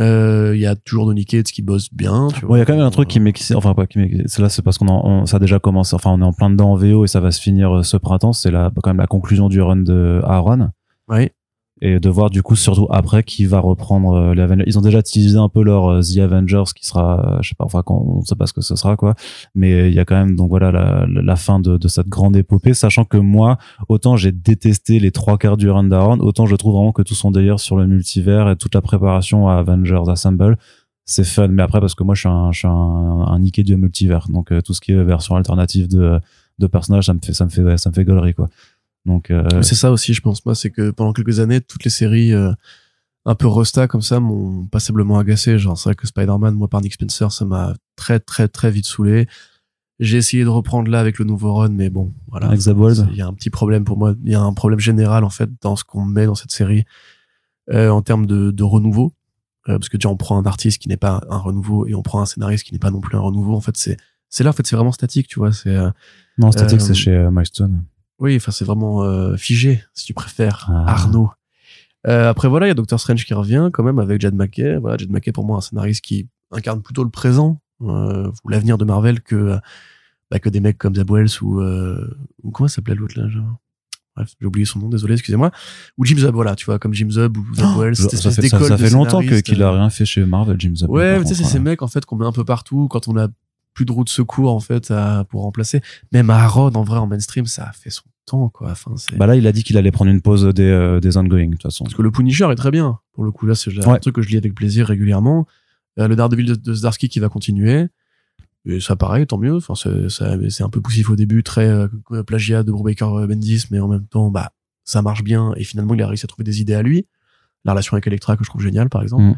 Euh, Il y a toujours Donny Cates qui bosse bien. Tu Bon, vois. il y a quand même un truc qui m'excite, enfin pas qui m'excite, là c'est parce qu'on on- ça a déjà commencé, enfin on est en plein dedans en VO et ça va se finir euh, ce printemps, c'est quand même la conclusion du run de Aaron. Ouais. Et de voir du coup surtout après qui va reprendre euh, les Avengers. Ils ont déjà teasé un peu leur euh, The Avengers qui sera, euh, je sais pas, enfin quand, on sait pas ce que ce sera quoi. Mais il y a quand même donc voilà la, fin de, cette grande épopée, sachant que moi autant j'ai détesté les trois quarts du run d'Aaron, autant je trouve vraiment que tout son délire sur le multivers et toute la préparation à Avengers Assemble c'est fun mais après parce que moi je suis un je suis un, un niqué du multivers donc tout ce qui est version alternative de de personnages ça me fait ça me fait ça me fait gaulerie quoi donc euh, C'est ça aussi, je pense. Moi, c'est que pendant quelques années, toutes les séries euh, un peu Rosta comme ça m'ont passablement agacé. Genre, c'est vrai que Spider-Man, moi, par Nick Spencer, ça m'a très, très, très vite saoulé. J'ai essayé de reprendre là avec le nouveau run, mais bon, voilà. Il y a un petit problème pour moi. Il y a un problème général, en fait, dans ce qu'on met dans cette série euh, en termes de, de renouveau. Euh, parce que déjà, on prend un artiste qui n'est pas un renouveau et on prend un scénariste qui n'est pas non plus un renouveau. En fait, c'est c'est là, en fait, c'est vraiment statique, tu vois. C'est euh, non statique c'est chez Milestone oui, enfin c'est vraiment euh, figé, si tu préfères. Ah. Arnaud. Euh, après voilà, il y a Doctor Strange qui revient quand même avec Jed McKay. Voilà, Jed McKay pour moi un scénariste qui incarne plutôt le présent euh, ou l'avenir de Marvel que bah, que des mecs comme Zeb Wells ou euh, ou comment s'appelait l'autre là genre Bref, j'ai oublié son nom, désolé, excusez-moi. Ou Jim Zub, voilà, tu vois, comme Jim Zub ou Zeb Wells, cette ça fait, ça, ça fait longtemps que qu'il a euh, rien fait chez Marvel James Gunn, Ouais, tu sais, c'est contre, ces mecs en fait qu'on met un peu partout quand on a plus de roue de secours en fait à, pour remplacer. Même Aaron, en vrai, en mainstream, ça a fait son temps, quoi. Enfin, bah là il a dit qu'il allait prendre une pause des euh, des ongoing de toute façon Parce que le Punisher est très bien. Pour le coup, là, c'est un Ouais. truc que je lis avec plaisir régulièrement. Euh, le Daredevil de, de Zdarsky qui va continuer. Et ça, pareil, tant mieux. Enfin, c'est, un peu poussif au début, très euh, plagiat de Brubaker Bendis, mais en même temps, bah, ça marche bien. Et finalement, il a réussi à trouver des idées à lui. La relation avec Electra, que je trouve géniale, par exemple. Mm.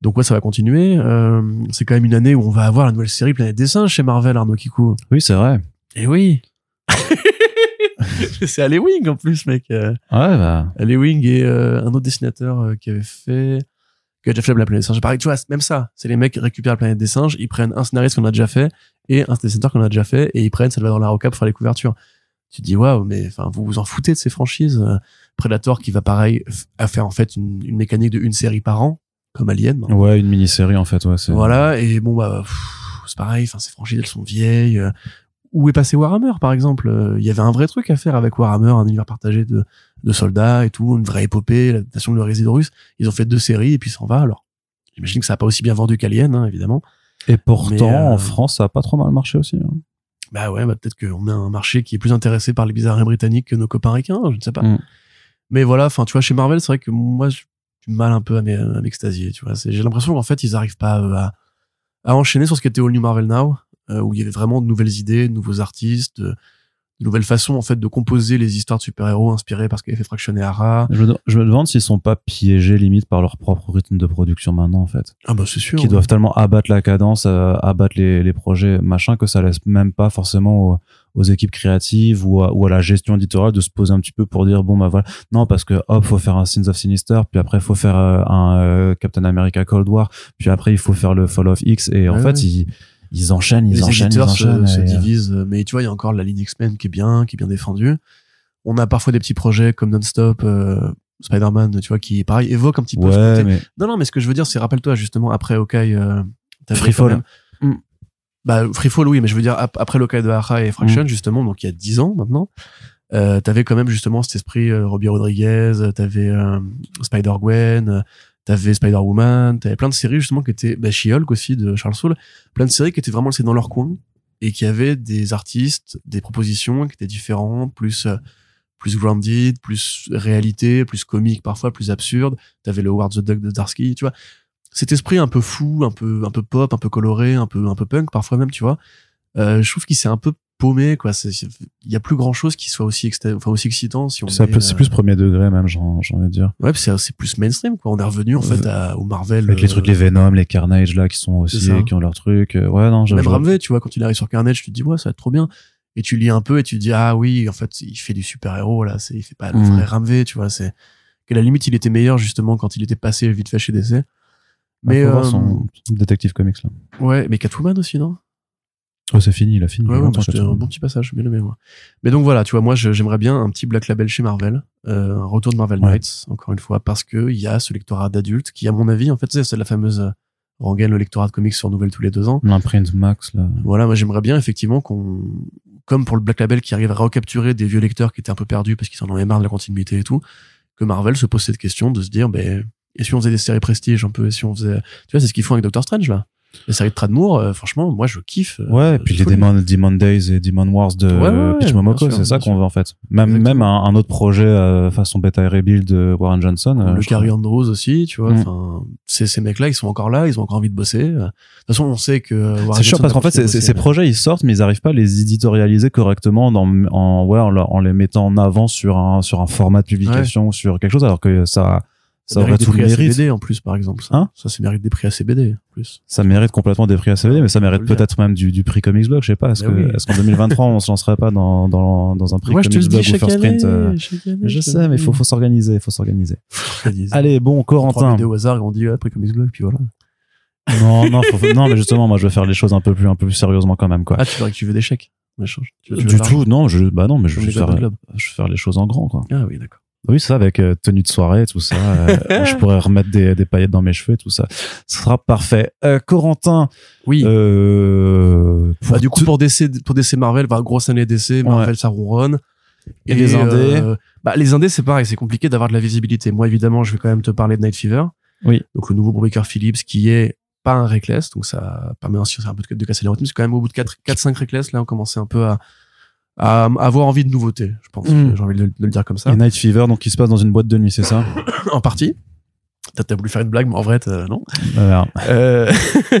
Donc, ouais, ça va continuer. Euh, c'est quand même une année où on va avoir la nouvelle série Planète des Singes chez Marvel, Arnaud Kikou. oui c'est vrai Et oui! c'est Wing en plus, mec. Euh, ouais bah Wing et euh, un autre dessinateur euh, qui avait fait qui a déjà fait la planète des singes. Pareil, tu vois, même ça. C'est les mecs qui récupèrent la planète des singes, ils prennent un scénariste qu'on a déjà fait et un dessinateur qu'on a déjà fait et ils prennent Salvador Larocca pour faire les couvertures. Tu te dis waouh, mais enfin vous vous en foutez de ces franchises. Predator qui va pareil à faire en fait une, une mécanique de une série par an comme Alien. ouais une mini série en fait ouais Voilà et bon bah c'est pareil. Enfin ces franchises elles sont vieilles. Euh, Où est passé Warhammer par exemple Euh, Il y avait un vrai truc à faire avec Warhammer, un univers partagé de, de soldats et tout, une vraie épopée, l'adaptation de russe. Ils ont fait deux séries et puis s'en va alors. J'imagine que ça a pas aussi bien vendu qu'Alien, hein, évidemment. et pourtant euh, en France ça a pas trop mal marché aussi hein. Bah ouais, bah peut-être qu'on a un marché qui est plus intéressé par les bizarres britanniques que nos copains ricains, je ne sais pas. Mm. Mais voilà, enfin tu vois, chez Marvel, c'est vrai que moi, du mal un peu à m'e- à m'extasier, tu vois. J'ai l'impression qu'en fait, ils arrivent pas euh, à, à enchaîner sur ce qui était All New Marvel Now, euh, où il y avait vraiment de nouvelles idées, de nouveaux artistes, de, de nouvelles façons en fait de composer les histoires de super-héros inspirées par ce qu'avait fait Fraction et Hara. Je me, je me demande s'ils sont pas piégés limite par leur propre rythme de production maintenant en fait. Ah bah c'est sûr. Qui doivent tellement abattre la cadence, euh, abattre les, les projets machin que ça laisse même pas forcément aux, aux équipes créatives ou à, ou à la gestion éditoriale de se poser un petit peu pour dire bon bah voilà non parce que hop faut faire un Sins of Sinister puis après faut faire euh, un euh, Captain America Cold War puis après il faut faire le Fall of X et en Ouais, fait ouais. ils ils enchaînent ils les enchaînent ils éditeurs se, enchaînent se et, euh, divisent, mais tu vois, il y a encore la ligne X-Men qui est bien, qui est bien défendue. On a parfois des petits projets comme Non-Stop, euh, Spider-Man, tu vois, qui, pareil, évoque un petit peu ce ouais côté. mais Non, non, mais ce que je veux dire, c'est, rappelle-toi, justement, après Hawkeye, euh, t'avais Free quand Fall. même- Mm. Bah, Free Fall, oui, mais je veux dire, ap- après Hawkeye de Hara et Fraction, Mm. justement, donc il y a 10 ans maintenant, euh, t'avais quand même justement cet esprit euh, Robbie Rodriguez, t'avais euh, Spider-Gwen, t'avais Spider-Woman, t'avais plein de séries justement qui étaient, bah, She-Hulk aussi de Charles Soule, plein de séries qui étaient vraiment laissées dans leur coin et qui avaient des artistes, des propositions qui étaient différentes, plus euh, plus grounded, plus réalité, plus comique parfois, plus absurde. T'avais le Howard the Duck de Darsky, tu vois. Cet esprit un peu fou, un peu un peu pop, un peu coloré, un peu un peu punk parfois même, tu vois. Euh, je trouve qu'il s'est un peu paumé quoi. Il y a plus grand chose qui soit aussi exta- enfin aussi excitant si on. c'est c'est euh, plus premier degré même j'ai envie de dire Ouais, c'est c'est plus mainstream quoi. On est revenu en fait à, au Marvel. avec les euh, trucs les Venom les Carnage là qui sont aussi qui ont leurs trucs euh, ouais non Même Ramvé, tu vois, quand il arrive sur Carnage, tu te dis, ouais, ça va être trop bien. Et tu lis un peu et tu te dis, ah oui, en fait, il fait du super-héros, là, c'est, il fait pas le Mm. vrai Ramvé, tu vois, c'est, qu'à la limite, il était meilleur, justement, quand il était passé vite fait chez DC. Mais faut voir euh, son détective comics là ouais, mais Catwoman aussi, non? oh c'est fini il a fini Ouais, ouais, c'était un bon petit passage, bien aimé, moi. Mais donc voilà, tu vois, moi, j'aimerais bien un petit Black Label chez Marvel, euh, un retour de Marvel Ouais. Knights, encore une fois, parce que il y a ce lectorat d'adultes qui, à mon avis, en fait, c'est la fameuse euh, rengaine, le lectorat de comics sur nouvelle tous les deux ans. l'imprint max là Voilà, moi j'aimerais bien effectivement qu'on, comme pour le Black Label qui arrive à recapturer des vieux lecteurs qui étaient un peu perdus parce qu'ils en avaient marre de la continuité et tout, que Marvel se pose cette question de se dire, ben, et si on faisait des séries prestige un peu, et si on faisait, tu vois, c'est ce qu'ils font avec Doctor Strange là. Les séries de Tradmoor, euh, franchement, moi je kiffe. euh, Ouais, et puis les. Demon, Demon Days et Demon Wars de Ouais, ouais, ouais, Pitch Momoko, c'est ça qu'on veut en fait. Même Exactement. même un, un autre projet euh, façon Beta Rebuild de Warren Johnson. euh, le. Carrie Andrews aussi, tu vois. Mm. Ces, ces mecs-là, ils sont encore là, ils ont encore envie de bosser. De toute façon, on sait que. Warren C'est sûr parce qu'en fait, c'est- ces bosser, projets ils sortent, mais ils arrivent pas à les éditorialiser correctement dans, en ouais en, les mettant en avant sur un sur un format de publication, sur quelque chose, alors que ça ça aurait mérite des tout le prix mérite. ACBD en plus, par exemple. Ça, Hein ça, c'est mérite des prix ACBD en plus. Ça mérite complètement des prix ACVD, mais ça mérite peut-être même du, du prix Comics Blog. Je sais pas. Est-ce Mais que oui. est-ce qu'en 2023 on se lancerait pas dans dans dans un prix Moi, je te Comics dis Blog ou First année. Print euh, année, Je sais, mais faut faut s'organiser, faut s'organiser. Je. Allez, bon, Corentin. vidéos au hasard on dit, ouais, après Comics Blog, puis voilà. Non, non, faut- non, mais justement, moi, je veux faire les choses un peu plus, un peu plus sérieusement quand même, quoi. Ah, tu veux que tu veux des chèques du tout, non, je, bah non, mais je les faire, je veux faire les choses en grand, quoi. Ah oui, d'accord. Oui, c'est ça, avec euh, tenue de soirée, tout ça. euh, je pourrais remettre des, des paillettes dans mes cheveux, tout ça. Ce sera parfait. Euh, Corentin, Oui. euh, pour Bah, du coup, pour DC, pour DC Marvel, bah, grosse année DC, Marvel, ça ronronne. Et les indés euh, bah, les indés, c'est pareil, c'est compliqué d'avoir de la visibilité. Moi, évidemment, je vais quand même te parler de Night Fever. Oui. Donc, le nouveau Baker Phillips, qui est pas un Reckless, donc ça permet ainsi un peu de, de casser les rythmes. C'est quand même au bout de 4, 4 5 Reckless, là, on commençait un peu à, à avoir envie de nouveautés, je pense. Mm. J'ai envie de, le- de le dire comme ça. et Night Fever, donc, qui se passe dans une boîte de nuit, c'est ça? en partie. T'as voulu faire une blague, mais en vrai, non. Voilà. Euh, ça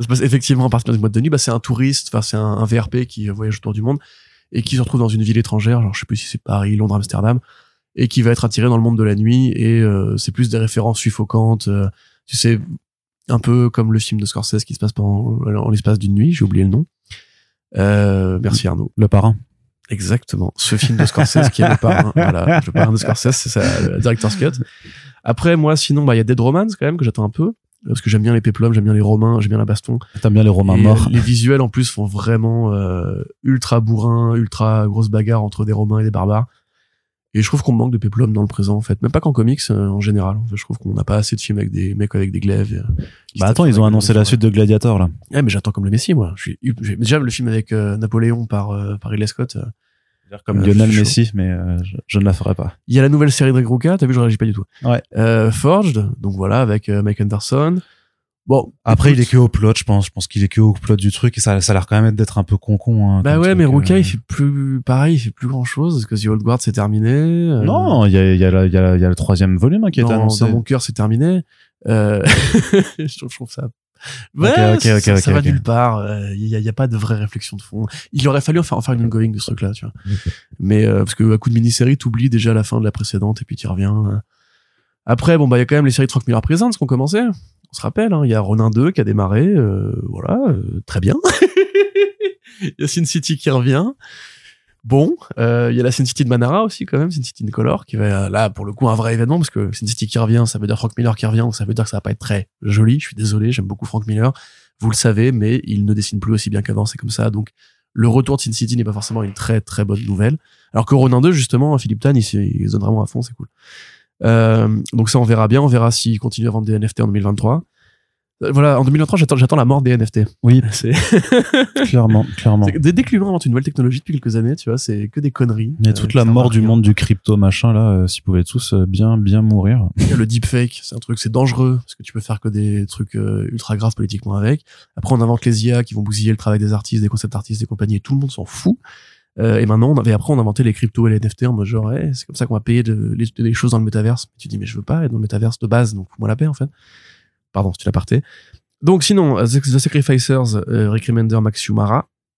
se passe effectivement à partir d'une boîte de nuit. Bah, c'est un touriste, enfin c'est un, un VRP qui voyage autour du monde et qui se retrouve dans une ville étrangère, genre je sais plus si c'est Paris, Londres, Amsterdam, et qui va être attiré dans le monde de la nuit. Et euh, c'est plus des références suffocantes. euh, tu sais, un peu comme le film de Scorsese qui se passe pendant en l'espace d'une nuit. J'ai oublié le nom. Euh, merci Arnaud. Le parrain. Exactement. Ce film de Scorsese qui est le parrain. Voilà. Le parrain de Scorsese, c'est ça, le director's cut. Après, moi, sinon, bah, il y a Dead Romance quand même que j'attends un peu. Parce que j'aime bien les péplums, j'aime bien les romains, j'aime bien la baston. T'aimes bien les Romains Et, morts. euh, Les visuels, en plus, font vraiment euh, ultra bourrin, ultra grosse bagarre entre des romains et des barbares. Et je trouve qu'on manque de péplum dans le présent, en fait. Même pas qu'en comics, euh, en général. En fait, je trouve qu'on n'a pas assez de films avec des mecs avec des glaives. euh, Bah attends, ils ont annoncé la ouais. suite de Gladiator, là. Eh, mais j'attends comme le Messi, moi. Je suis, déjà, le film avec euh, Napoléon par, euh, par Ridley Scott. Comme Lionel Messi, mais euh, je, je ne la ferai pas. Il y a la nouvelle série de Rucka, t'as vu, je réagis pas du tout. Ouais. Euh, Forged, donc voilà, avec Mike Anderson. Bon. Après, écoute, il est que au plot, je pense. Je pense qu'il est que au plot du truc et ça, ça a l'air quand même d'être un peu con-con. Hein, Bah ouais, truc, mais Ruka, euh. il fait plus, pareil, il fait plus grand chose, parce que The Old Guard, c'est terminé. euh, Non, il y a, il y, a y, a, y a le troisième volume hein, qui est dans, annoncé. dans mon cœur, c'est terminé. Euh, je, trouve, je trouve ça Ouais, ok, ok, ça, ok, ça va nulle part. Il y, a, y a pas de vraie réflexion de fond. Il aurait fallu en faire, en faire une ongoing de ce truc-là, tu vois. Mais euh, parce que à coup de mini-série, t'oublies déjà la fin de la précédente et puis tu reviens. Après, bon bah il y a quand même les séries de Frank Miller Presents qui ont commencé. On se rappelle, hein, il y a Ronin 2 qui a démarré, euh, voilà, euh, très bien. Il y a Sin City qui revient. Bon, euh, il y a la Sin City de Manara aussi quand même, Sin City de Color, qui va là pour le coup un vrai événement parce que Sin City qui revient, ça veut dire Frank Miller qui revient, donc ça veut dire que ça va pas être très joli. Je suis désolé, j'aime beaucoup Frank Miller, vous le savez, mais il ne dessine plus aussi bien qu'avant, c'est comme ça. Donc le retour de Sin City n'est pas forcément une très très bonne nouvelle. Alors que Ronin 2 justement, Philippe Tan, il, il donne vraiment à fond, c'est cool. Euh, donc ça on verra bien, on verra s'il continue à vendre des NFT en 2023. Euh, Voilà, en 2023, j'attends, j'attends la mort des NFT. Oui, C'est, clairement, clairement. dès, dès que l'humain invente une nouvelle technologie depuis quelques années, tu vois, c'est que des conneries. Mais Euh, toute la mort du monde du crypto machin là, euh, s'ils pouvaient tous euh, bien bien mourir. Le deepfake, c'est un truc, c'est dangereux parce que tu peux faire que des trucs ultra graves politiquement avec. Après, on invente les IA qui vont bousiller le travail des artistes, des concept artistes, des compagnies, et tout le monde s'en fout. Euh, et maintenant, on avait après, on a inventé les cryptos et les NFT en mode genre, ouais, c'est comme ça qu'on va payer de- les, les choses dans le métaverse. Tu dis, mais je veux pas être dans le métaverse de base, donc fous-moi la paix en fait. Pardon, c'est une aparté. Donc sinon, euh, The Sacrificers, euh, Rick Remender, Max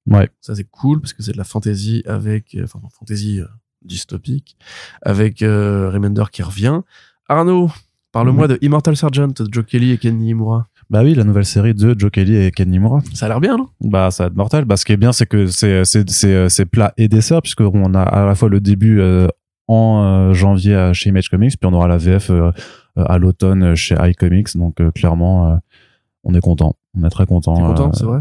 Ouais. ça c'est cool parce que c'est de la fantasy avec, euh, enfin fantasy euh, dystopique, avec Remender qui revient. Arnaud, parle-moi de Immortal Sergeant de Joe Kelly et Ken Nimura. Bah oui, la nouvelle série de Joe Kelly et Ken Nimura. Ça a l'air bien, non? Bah ça va être mortel. Bah ce qui est bien, c'est que c'est c'est c'est c'est plat et dessert puisque on a à la fois le début euh, en euh, janvier chez Image Comics, puis on aura la VF euh, euh, à l'automne euh, chez iComics. Donc euh, clairement, euh, on est content. On est très content. T'es content, euh, c'est vrai?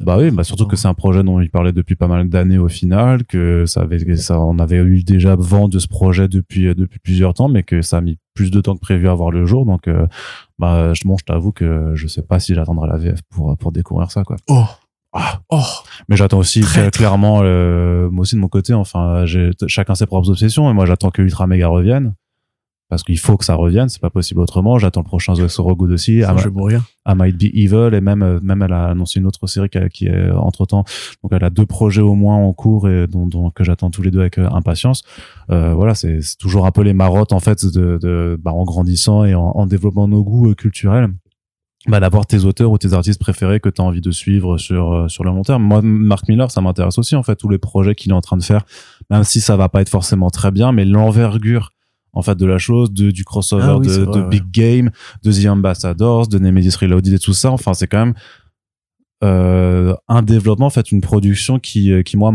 Bah oui, bah surtout que c'est un projet dont il parlait depuis pas mal d'années au final, que ça avait, que ça, on avait eu déjà vent de ce projet depuis euh, depuis plusieurs temps, mais que ça a mis plus de temps que prévu à voir le jour. Donc, euh, bah, je, bon, je t'avoue que je sais pas si j'attendrai la VF pour pour découvrir ça, quoi. Oh Ah. Oh Mais j'attends aussi très clairement, euh, moi aussi de mon côté. Enfin, j'ai chacun ses propres obsessions, et moi j'attends que Ultra Mega revienne. Parce qu'il faut que ça revienne, c'est pas possible autrement. J'attends le prochain The So Good aussi. Ama- Je vais mourir. I Might Be Evil et même euh, même elle a annoncé une autre série qui, a- qui est entre temps donc elle a deux projets au moins en cours et dont, dont- que j'attends tous les deux avec euh, impatience euh, voilà c'est toujours un peu les marottes en fait de, de bah, en grandissant et en, en développant nos goûts euh, culturels bah, d'avoir tes auteurs ou tes artistes préférés que tu as envie de suivre sur sur le long terme moi Mark Miller ça m'intéresse aussi en fait tous les projets qu'il est en train de faire même si ça va pas être forcément très bien mais l'envergure en fait de la chose de du crossover Ah oui, de, c'est vrai, de ouais. Big Game de The Ambassadors, de Nemesis Reloaded et tout ça. Enfin, c'est quand même euh, un développement, en fait, une production qui, euh, qui moi,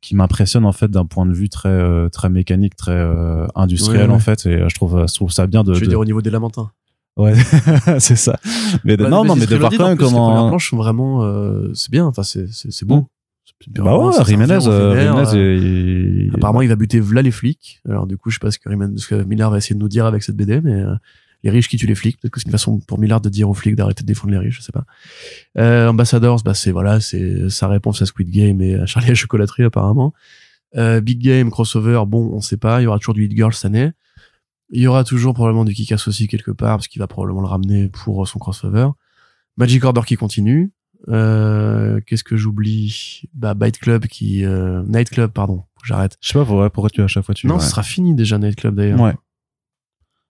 qui m'impressionne en fait d'un point de vue très, euh, très mécanique, très euh, industriel Ouais, ouais. en fait. Et je trouve, je trouve ça bien de. Je veux de- dire au niveau des lamentins. Ouais, c'est ça. Mais de- Bah, non, non, mais de voir quand même plus, Les comment. planches sont vraiment, euh, c'est bien. Enfin, c'est c'est beau. Bah ouais, Jiménez, euh, euh, Apparemment, il va buter v'là les flics. Alors, du coup, je sais pas ce que, Riemann- ce que Millard va essayer de nous dire avec cette BD, mais euh, les riches qui tuent les flics. Peut-être que c'est une façon pour Millard de dire aux flics d'arrêter de défendre les riches, je sais pas. Euh, Ambassadors, bah, c'est, voilà, c'est sa réponse à Squid Game et à Charlie la chocolaterie, apparemment. Euh, Big Game, crossover, bon, on sait pas. Il y aura toujours du Hit Girl cette année. Il y aura toujours probablement du Kick-Ass aussi quelque part, parce qu'il va probablement le ramener pour son crossover. Magic Order qui continue. Euh, qu'est-ce que j'oublie? Bah, Byte Club qui... Euh, Night Club, pardon. Que J'arrête. Je sais pas pourquoi, pourquoi tu à chaque fois tu. Non, ouais. ce sera fini déjà Night Club d'ailleurs. Ouais.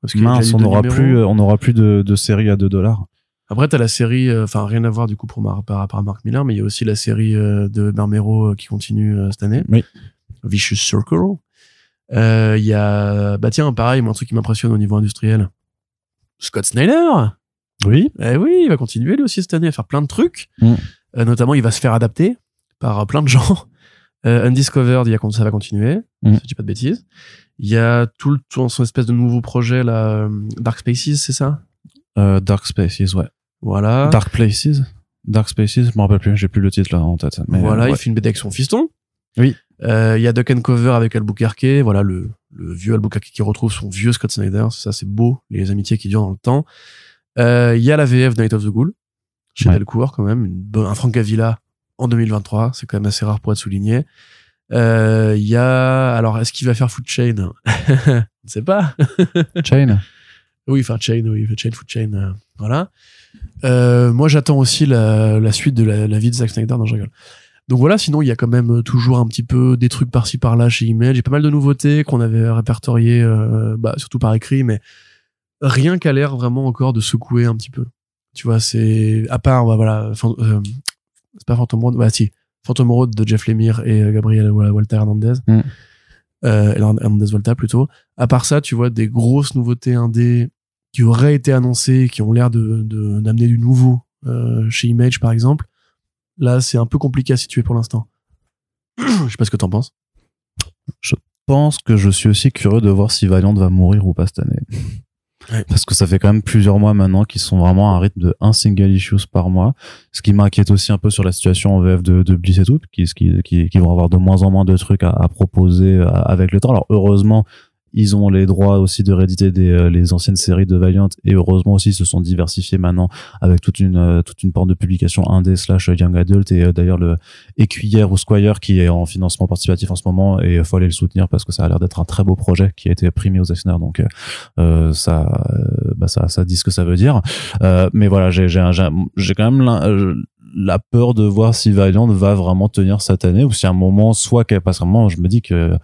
Parce a Mince, on n'aura plus, euh, on n'aura plus de, de série à 2 dollars. Après, t'as la série, euh, enfin rien à voir du coup pour Mar- par rapport à Mark Miller, mais il y a aussi la série euh, de Marmero euh, qui continue cette année. Oui. Vicious Circle. Il y a, bah tiens, pareil, moi un truc qui m'impressionne au niveau industriel. Scott Snyder. Oui. Eh oui, il va continuer lui aussi cette année à faire plein de trucs. Mm. Euh, notamment, il va se faire adapter par euh, plein de gens. Euh, Undiscovered, il y a, ça va continuer. Mm. Si je dis pas de bêtises. Il y a tout le tout son espèce de nouveau projet là, euh, Dark Spaces, c'est ça? Euh, Dark Spaces, ouais. Voilà. Dark Places. Dark Spaces, je me rappelle plus, j'ai plus le titre là en tête. Mais voilà, euh, il fait une BD avec son fiston. Oui. Euh, Il y a Duck and Cover avec Albuquerque. Voilà, le, le vieux Albuquerque qui retrouve son vieux Scott Snyder. Ça, c'est beau. Les amitiés qui durent dans le temps. Euh, Il y a la VF Night of the Ghoul. Chez Ouais. Delcourt, quand même. Une un Frank Avila en 2023. C'est quand même assez rare pour être souligné. Euh, Il y a, alors, est-ce qu'il va faire Food Chain? On ne sait pas. Chain. Oui, enfin Chain, oui, Chain, Food Chain, euh, voilà. Euh, moi, j'attends aussi la, la suite de la, la vie de Zack Snyder. Non, je rigole. Donc voilà, sinon il y a quand même toujours un petit peu des trucs par-ci par-là chez Image. A pas mal de nouveautés qu'on avait répertoriées, euh, bah, surtout par écrit, mais rien qu'à l'air vraiment encore de secouer un petit peu. Tu vois, c'est à part bah, voilà, euh, c'est pas Phantom Road, bah si, Phantom Road de Jeff Lemire et euh, Gabriel Walter Hernandez. Mm. Euh, Hernandez Volta plutôt. À part ça, tu vois des grosses nouveautés indé qui auraient été annoncées, qui ont l'air de de- d'amener du nouveau euh, chez Image par exemple. Là, c'est un peu compliqué à situer pour l'instant. Je sais pas ce que t'en penses. Je pense que je suis aussi curieux de voir si Valiant va mourir ou pas cette année. Parce que ça fait quand même plusieurs mois maintenant qu'ils sont vraiment à un rythme de un single issues par mois. Ce qui m'inquiète aussi un peu sur la situation en VF de, de Bliss et tout, qui vont avoir de moins en moins de trucs à, à proposer euh, avec le temps. Alors heureusement, ils ont les droits aussi de rééditer des, euh, les anciennes séries de Valiant et heureusement aussi ils se sont diversifiés maintenant avec toute une euh, toute une porte de publication indé slash young adult et euh, d'ailleurs le Écuyère ou Squire qui est en financement participatif en ce moment et faut aller le soutenir parce que ça a l'air d'être un très beau projet qui a été primé aux Eisner donc euh, ça bah ça ça dit ce que ça veut dire. Euh, mais voilà j'ai j'ai j'ai quand même la peur de voir si Valiant va vraiment tenir cette année ou si à un moment soit qu'elle passe vraiment je me dis que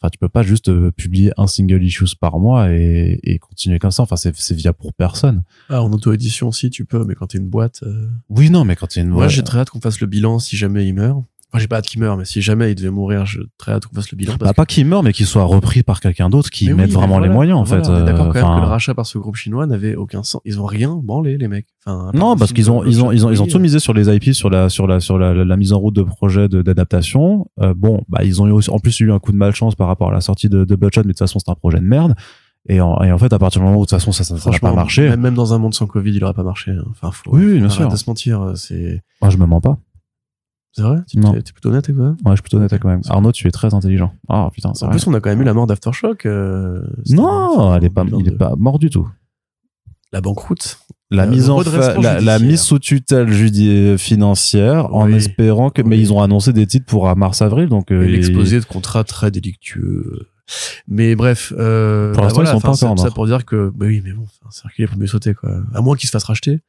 enfin tu peux pas juste euh, publier un single issues par mois et, et continuer comme ça enfin c'est c'est via pour personne Ah, en auto-édition aussi, tu peux, mais quand t'es une boîte. euh, oui non mais quand a une Moi, ouais, j'ai très hâte qu'on fasse le bilan si jamais il meurt. Enfin, j'ai pas hâte qu'il meure, mais si jamais il devait mourir, j'ai très hâte qu'on fasse le bilan. Bah, pas qu'il meurt mais qu'il soit repris par quelqu'un d'autre qui Mais mette vraiment les moyens en voilà, fait on est d'accord euh, quand même enfin, que le rachat par ce groupe chinois n'avait aucun sens. Ils ont rien branlé, les mecs. Enfin, Non, parce qu'ils ont, ils ont, ils ont, ils ont tout misé sur les IP, sur la, sur la, sur la, la, la mise en route de projets d'adaptation. Euh, bon, bah, ils ont eu aussi, en plus eu un coup de malchance par rapport à la sortie de, de Bloodshot, mais de toute façon, c'est un projet de merde. Et en, et en fait, à partir du moment où de toute façon, ça, ça, ça n'a pas marché, Même, dans un monde sans Covid, il aurait pas marché. hein. Enfin, faut, Oui, oui, bien sûr. se mentir. C'est, moi, je me mens pas. C'est vrai? Tu Non. t'es, t'es plutôt honnête avec toi? Ouais, je suis plutôt honnête quand même. Arnaud, tu es très intelligent. Ah, putain, c'est En vrai. plus, on a quand même eu la mort d'Aftershock. euh, Non. Enfin, elle est pas, bilan il est de- pas mort du tout. La banqueroute. La Euh, mise le en redressement fa- la, la judiciaire. mise sous tutelle judi- financière en Oui. espérant que, mais Oui. ils ont annoncé des titres pour mars avril, donc, euh, Et l'exposé de contrats très délictueux. Mais bref, euh, Pour l'instant, voilà, ils sont enfin, pas c'est- encore en ça pour dire que, bah oui, mais bon, enfin, c'est reculé pour mieux sauter, quoi. À moins qu'il se fasse racheter.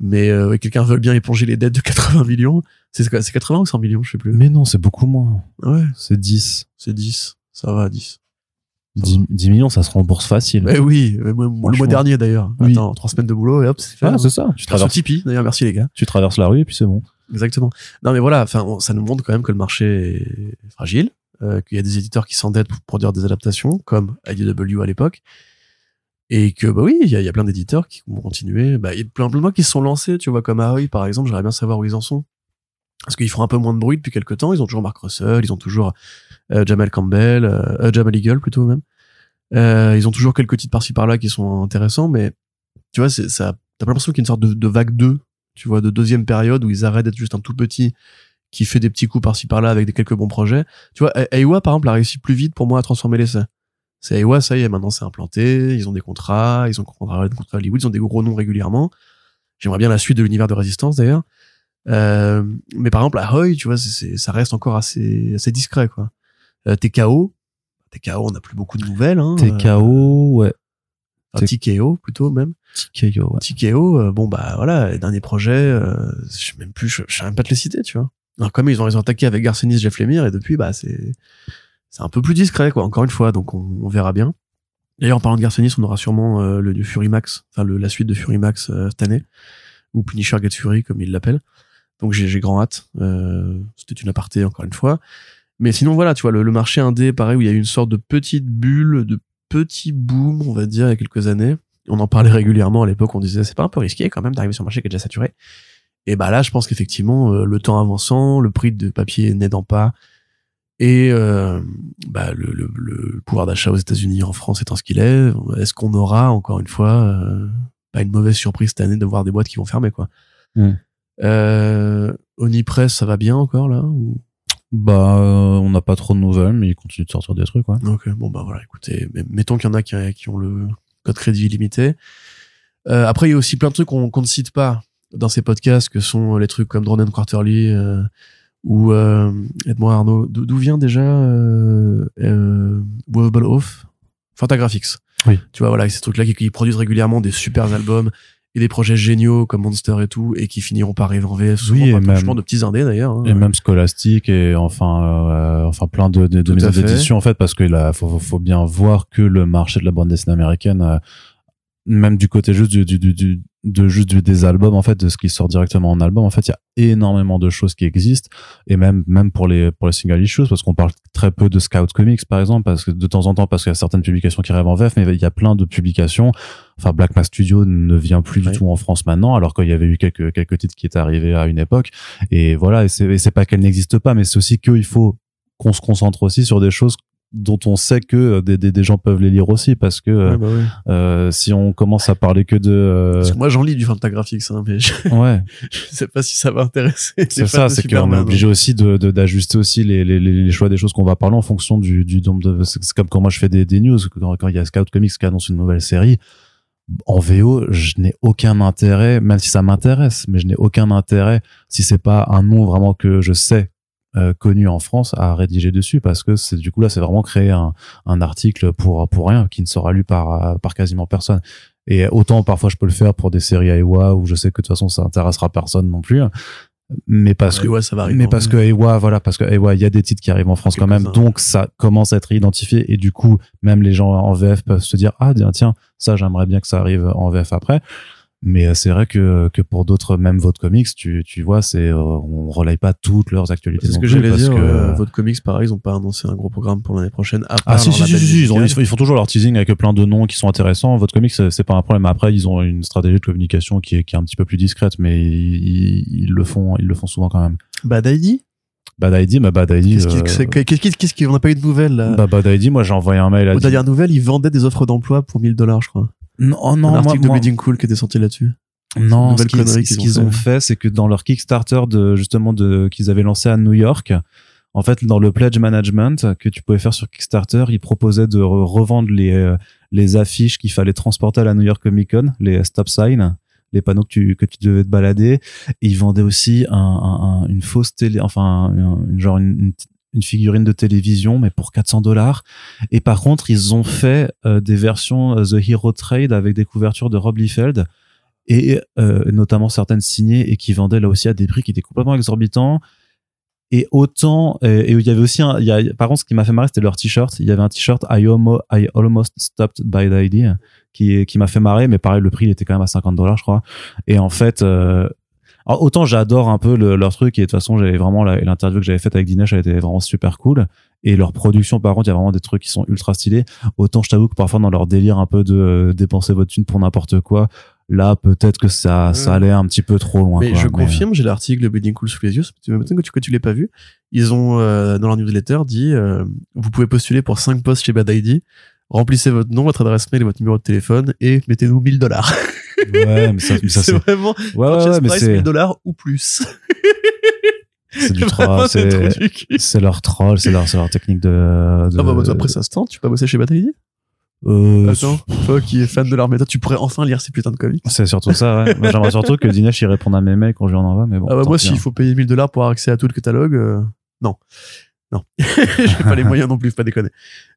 Mais euh, quelqu'un veut bien éponger les dettes de 80 millions. C'est quoi C'est 80 ou 100 millions, je sais plus. mais non, c'est beaucoup moins. Ouais, C'est 10. c'est 10. Ça va, 10. 10, 10 millions, ça se rembourse facile. Mais oui, mais moi, le mois dernier d'ailleurs. Oui. Attends, trois semaines de boulot et hop, c'est fait. Ah, hein. c'est ça. Tu Sur traverses, Tipeee, d'ailleurs, merci les gars. tu traverses la rue et puis c'est bon. Exactement. Non, mais voilà, enfin, ça nous montre quand même que le marché est fragile, euh, qu'il y a des éditeurs qui s'endettent pour produire des adaptations, comme IDW à l'époque, et que bah oui, il y a, plein d'éditeurs qui vont continuer. Bah, il y a plein, plein de qui se sont lancés, tu vois, comme Ahoy par exemple. J'aimerais bien savoir où ils en sont, parce qu'ils font un peu moins de bruit depuis quelques temps. Ils ont toujours Mark Russell, ils ont toujours euh, Jamal Campbell, euh, euh, Jamal Eagle plutôt même. Euh, ils ont toujours quelques titres par-ci par-là qui sont intéressants, mais tu vois, c'est ça. T'as l'impression qu'il y a une sorte de, de vague 2 tu vois, de deuxième période où ils arrêtent d'être juste un tout petit qui fait des petits coups par-ci par-là avec des quelques bons projets. Tu vois, Aiwa, par exemple, a réussi plus vite pour moi à transformer l'essai. C'est Aiwa, ça y est, maintenant c'est implanté, ils ont des contrats, ils ont des contrats, Hollywood, ils ont des gros noms régulièrement. J'aimerais bien la suite de l'univers de Résistance d'ailleurs. Euh, mais par exemple, Ahoy, tu vois, c'est, ça reste encore assez, assez discret, quoi. Euh, TKO, TKO, on n'a plus beaucoup de nouvelles, hein. TKO, ouais. Enfin, TKO plutôt même. TKO, ouais. TKO, euh, bon bah voilà, les derniers projets, euh, je sais même plus, je, je sais même pas te les citer, tu vois. Alors comme ils ont, ils ont attaqué avec Garcenis, Jeff Lemire, et depuis bah c'est c'est un peu plus discret quoi. Encore une fois, donc on, on verra bien. D'ailleurs, en parlant de Garcenis, on aura sûrement euh, le, le Fury Max, enfin la suite de Fury Max euh, cette année, ou Punisher Get Fury comme il l'appelle. Donc j'ai j'ai grand hâte. Euh, C'était une aparté encore une fois. Mais sinon voilà, tu vois le, le marché indé, pareil où il y a eu une sorte de petite bulle, de petit boom, on va dire, il y a quelques années on en parlait régulièrement à l'époque, on disait c'est pas un peu risqué quand même d'arriver sur un marché qui est déjà saturé. Et bah là, je pense qu'effectivement, euh, le temps avançant, le prix de papier n'aidant pas, et euh, bah, le, le- le pouvoir d'achat aux États-Unis, en France étant ce qu'il est, est-ce qu'on aura encore une fois euh, pas une mauvaise surprise cette année de voir des boîtes qui vont fermer quoi? Mm. euh, Onipress, ça va bien encore là ou... Bah, euh, on n'a pas trop de nouvelles, mais ils continuent de sortir des trucs, ouais. Ok, bon bah voilà, écoutez, mettons qu'il y en a qui, qui ont le code crédit illimité. Euh, après, il y a aussi plein de trucs qu'on qu'on ne cite pas dans ces podcasts, que sont les trucs comme Drone and Quarterly euh, ou euh, aide-moi Arnaud, d'où vient déjà euh, euh, Wobble Off? Fantagraphics. Oui. Tu vois, voilà, ces trucs-là qui, qui produisent régulièrement des super albums et des projets géniaux comme Monster et tout, et qui finiront par arriver en VF, souvent Oui, même- touchement de petits indés d'ailleurs. hein. Et même Scholastic et enfin, euh, enfin plein de, de, de maisons d'édition en fait, parce faut, faut- faut bien voir que le marché de la bande dessinée américaine euh, même du côté juste du, du, du, du- de juste du- des albums en fait de ce qui sort directement en album en fait il y a énormément de choses qui existent. Et même même pour les pour les single issues parce qu'on parle très peu de Scout Comics par exemple parce que de temps en temps parce qu'il y a certaines publications qui rêvent en VF mais il y a plein de publications. Enfin Black Mass Studio ne vient plus du tout en France maintenant alors qu'il y avait eu quelques quelques titres qui étaient arrivés à une époque. Et voilà et c'est pas qu'elles n'existent pas mais c'est aussi qu'il faut qu'on se concentre aussi sur des choses dont on sait que euh, des, des, des gens peuvent les lire aussi parce que euh, Ouais, bah euh, si on commence à parler que de euh, Parce que moi, j'en lis du Fantagraphics, hein, mais je, ouais je sais pas si ça va intéresser. c'est ça c'est qu'on est Superman, hein. obligé aussi de de- d'ajuster aussi les, les, les choix des choses qu'on va parler en fonction du du nombre de c'est c'est comme quand moi je fais des, des news quand, quand il y a Scout Comics qui annonce une nouvelle série en VO je n'ai aucun intérêt même si ça m'intéresse mais je n'ai aucun intérêt si c'est pas un nom vraiment que je sais euh, connu en France à rédiger dessus parce que c'est du coup là c'est vraiment créer un, un article pour pour rien qui ne sera lu par par quasiment personne. Et autant parfois je peux le faire pour des séries Aiwa où je sais que de toute façon ça intéressera personne non plus. Mais parce Ouais, que ouais, ça va arriver. mais parce que Aiwa voilà parce que Aiwa il y a des titres qui arrivent en France quand même donc ça commence à être identifié et du coup même les gens en VF peuvent se dire ah tiens, tiens ça j'aimerais bien que ça arrive en VF après mais euh, c'est vrai que que pour d'autres même votre comics tu tu vois c'est euh, on relaye pas toutes leurs actualités C'est ce que j'allais dire. que euh, votre comics, pareil, ils ont pas annoncé un gros programme pour l'année prochaine. À part ah si si si, si, ils, ont- ils font toujours leur teasing avec plein de noms qui sont intéressants votre comics c'est pas un problème après ils ont une stratégie de communication qui est qui est un petit peu plus discrète mais ils, ils, ils le font ils le font souvent quand même Bad ID Bad ID mais Bad ID Qu'est-ce qui- euh, c'est- qu'est-ce qui- qu'est-ce qui- on n'a pas eu de nouvelles là? Bah, Bad ID moi j'ai envoyé un mail à Aux dernières nouvelles, ils vendaient des offres d'emploi pour 1000 dollars, je crois. Non oh non un moi, article moi- de Bleeding Cool qui était sorti là-dessus. Non, ce qu'ils ont ont fait, c'est que dans leur Kickstarter de justement de qu'ils avaient lancé à New York, en fait, dans le pledge management que tu pouvais faire sur Kickstarter, ils proposaient de re- revendre les euh, les affiches qu'il fallait transporter à la New York Comic Con, les stop signs, les panneaux que tu que tu devais te balader. Et ils vendaient aussi un, un- un- une fausse télé, enfin un- une, genre une, une une figurine de télévision mais pour 400 dollars. Et par contre ils ont fait euh, des versions euh, The Hero Trade avec des couvertures de Rob Liefeld et euh, notamment certaines signées et qui vendaient là aussi à des prix qui étaient complètement exorbitants. Et autant et il y avait aussi un y a, par contre ce qui m'a fait marrer c'était leur t-shirt. Il y avait un t-shirt I, almo- I almost stopped by the idea qui qui m'a fait marrer mais pareil le prix il était quand même à 50 dollars je crois. Et en fait alors, autant j'adore un peu le- leur truc et de toute façon j'avais vraiment l'interview que j'avais faite avec Dinesh elle était vraiment super cool et leur production par contre il y a vraiment des trucs qui sont ultra stylés autant je t'avoue que parfois dans leur délire un peu de euh, dépenser votre thune pour n'importe quoi là peut-être que ça ça allait un petit peu trop loin Mais quoi. je Mais, confirme, j'ai l'article de Bleeding Cool sous les yeux. M'étonnes que tu, que tu l'aies pas vu. Ils ont, euh, dans leur newsletter, dit euh, Vous pouvez postuler pour 5 postes chez Bad ID. Remplissez votre nom, votre adresse mail et votre numéro de téléphone et mettez-nous 1000 dollars. ouais mais ça, C'est vraiment ouais, ouais, ouais, mais price c'est 1000 dollars ou plus. c'est du troll c'est leur troll c'est leur leur technique de, de Ah bah, bah, après ça se tente, tu peux pas bosser chez Bad ID euh, Attends, toi qui es fan de leur méthode, tu pourrais enfin lire ces putins de comics. c'est surtout ça ouais. J'aimerais surtout que Dinesh il réponde à mes mails quand je lui en envoie mais bon ah bah moi, s'il hein. faut payer 1000 dollars pour avoir accès à tout le catalogue, euh, non. Non. J'ai pas les moyens non plus, pas déconner.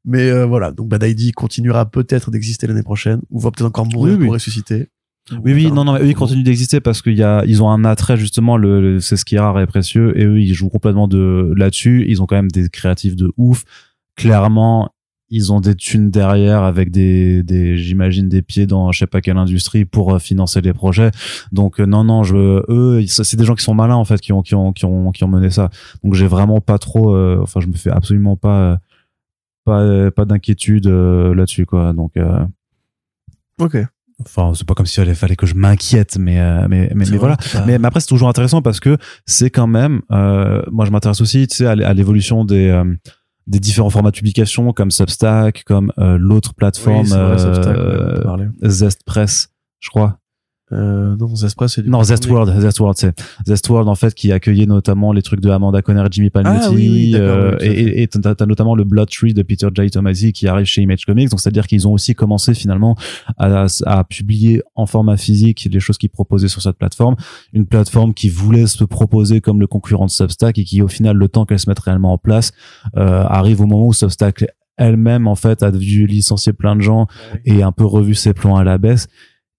Mais euh, voilà, donc Bad ID continuera peut-être d'exister l'année prochaine, ou va peut-être encore mourir Oui, oui. pour ressusciter. Oui, oui, non, non, mais eux, ils continuent d'exister parce qu'il y a, ils ont un attrait, justement, le, le- c'est ce qui est rare et précieux, et eux, ils jouent complètement de, là-dessus. Ils ont quand même des créatifs de ouf. Clairement, ils ont des thunes derrière avec des, des, j'imagine, des pieds dans je sais pas quelle industrie pour euh, financer les projets. Donc, euh, non, non, je, eux, c'est des gens qui sont malins, en fait, qui ont, qui ont, qui ont, qui ont mené ça. Donc, j'ai vraiment pas trop, euh, enfin, je me fais absolument pas, euh, pas, pas d'inquiétude euh, là-dessus, quoi. Donc, euh, Ok. Enfin c'est pas comme s'il fallait que je m'inquiète mais euh, mais mais, mais voilà. mais, mais après c'est toujours intéressant parce que c'est quand même euh, moi je m'intéresse aussi tu sais à, l'évolution des euh, des différents formats de publication comme Substack comme euh, l'autre plateforme Oui, vrai, Substack, euh, a parlé. Zestpress je crois Euh, non, Zespra, c'est du non Zestworld Zestworld c'est Zestworld en fait qui accueillait notamment les trucs de Amanda Conner Jimmy Palmiotti Ah oui, oui, d'accord, euh, oui, et et t'as t'as notamment le Blood Tree de Peter J. Tomasi qui arrive chez Image Comics. Donc c'est à dire qu'ils ont aussi commencé finalement à, à publier en format physique les choses qu'ils proposaient sur cette plateforme. Une plateforme qui voulait se proposer comme le concurrent de Substack et qui au final le temps qu'elle se mette réellement en place euh, arrive au moment où Substack elle-même en fait a dû licencier plein de gens et un peu revu ses plans à la baisse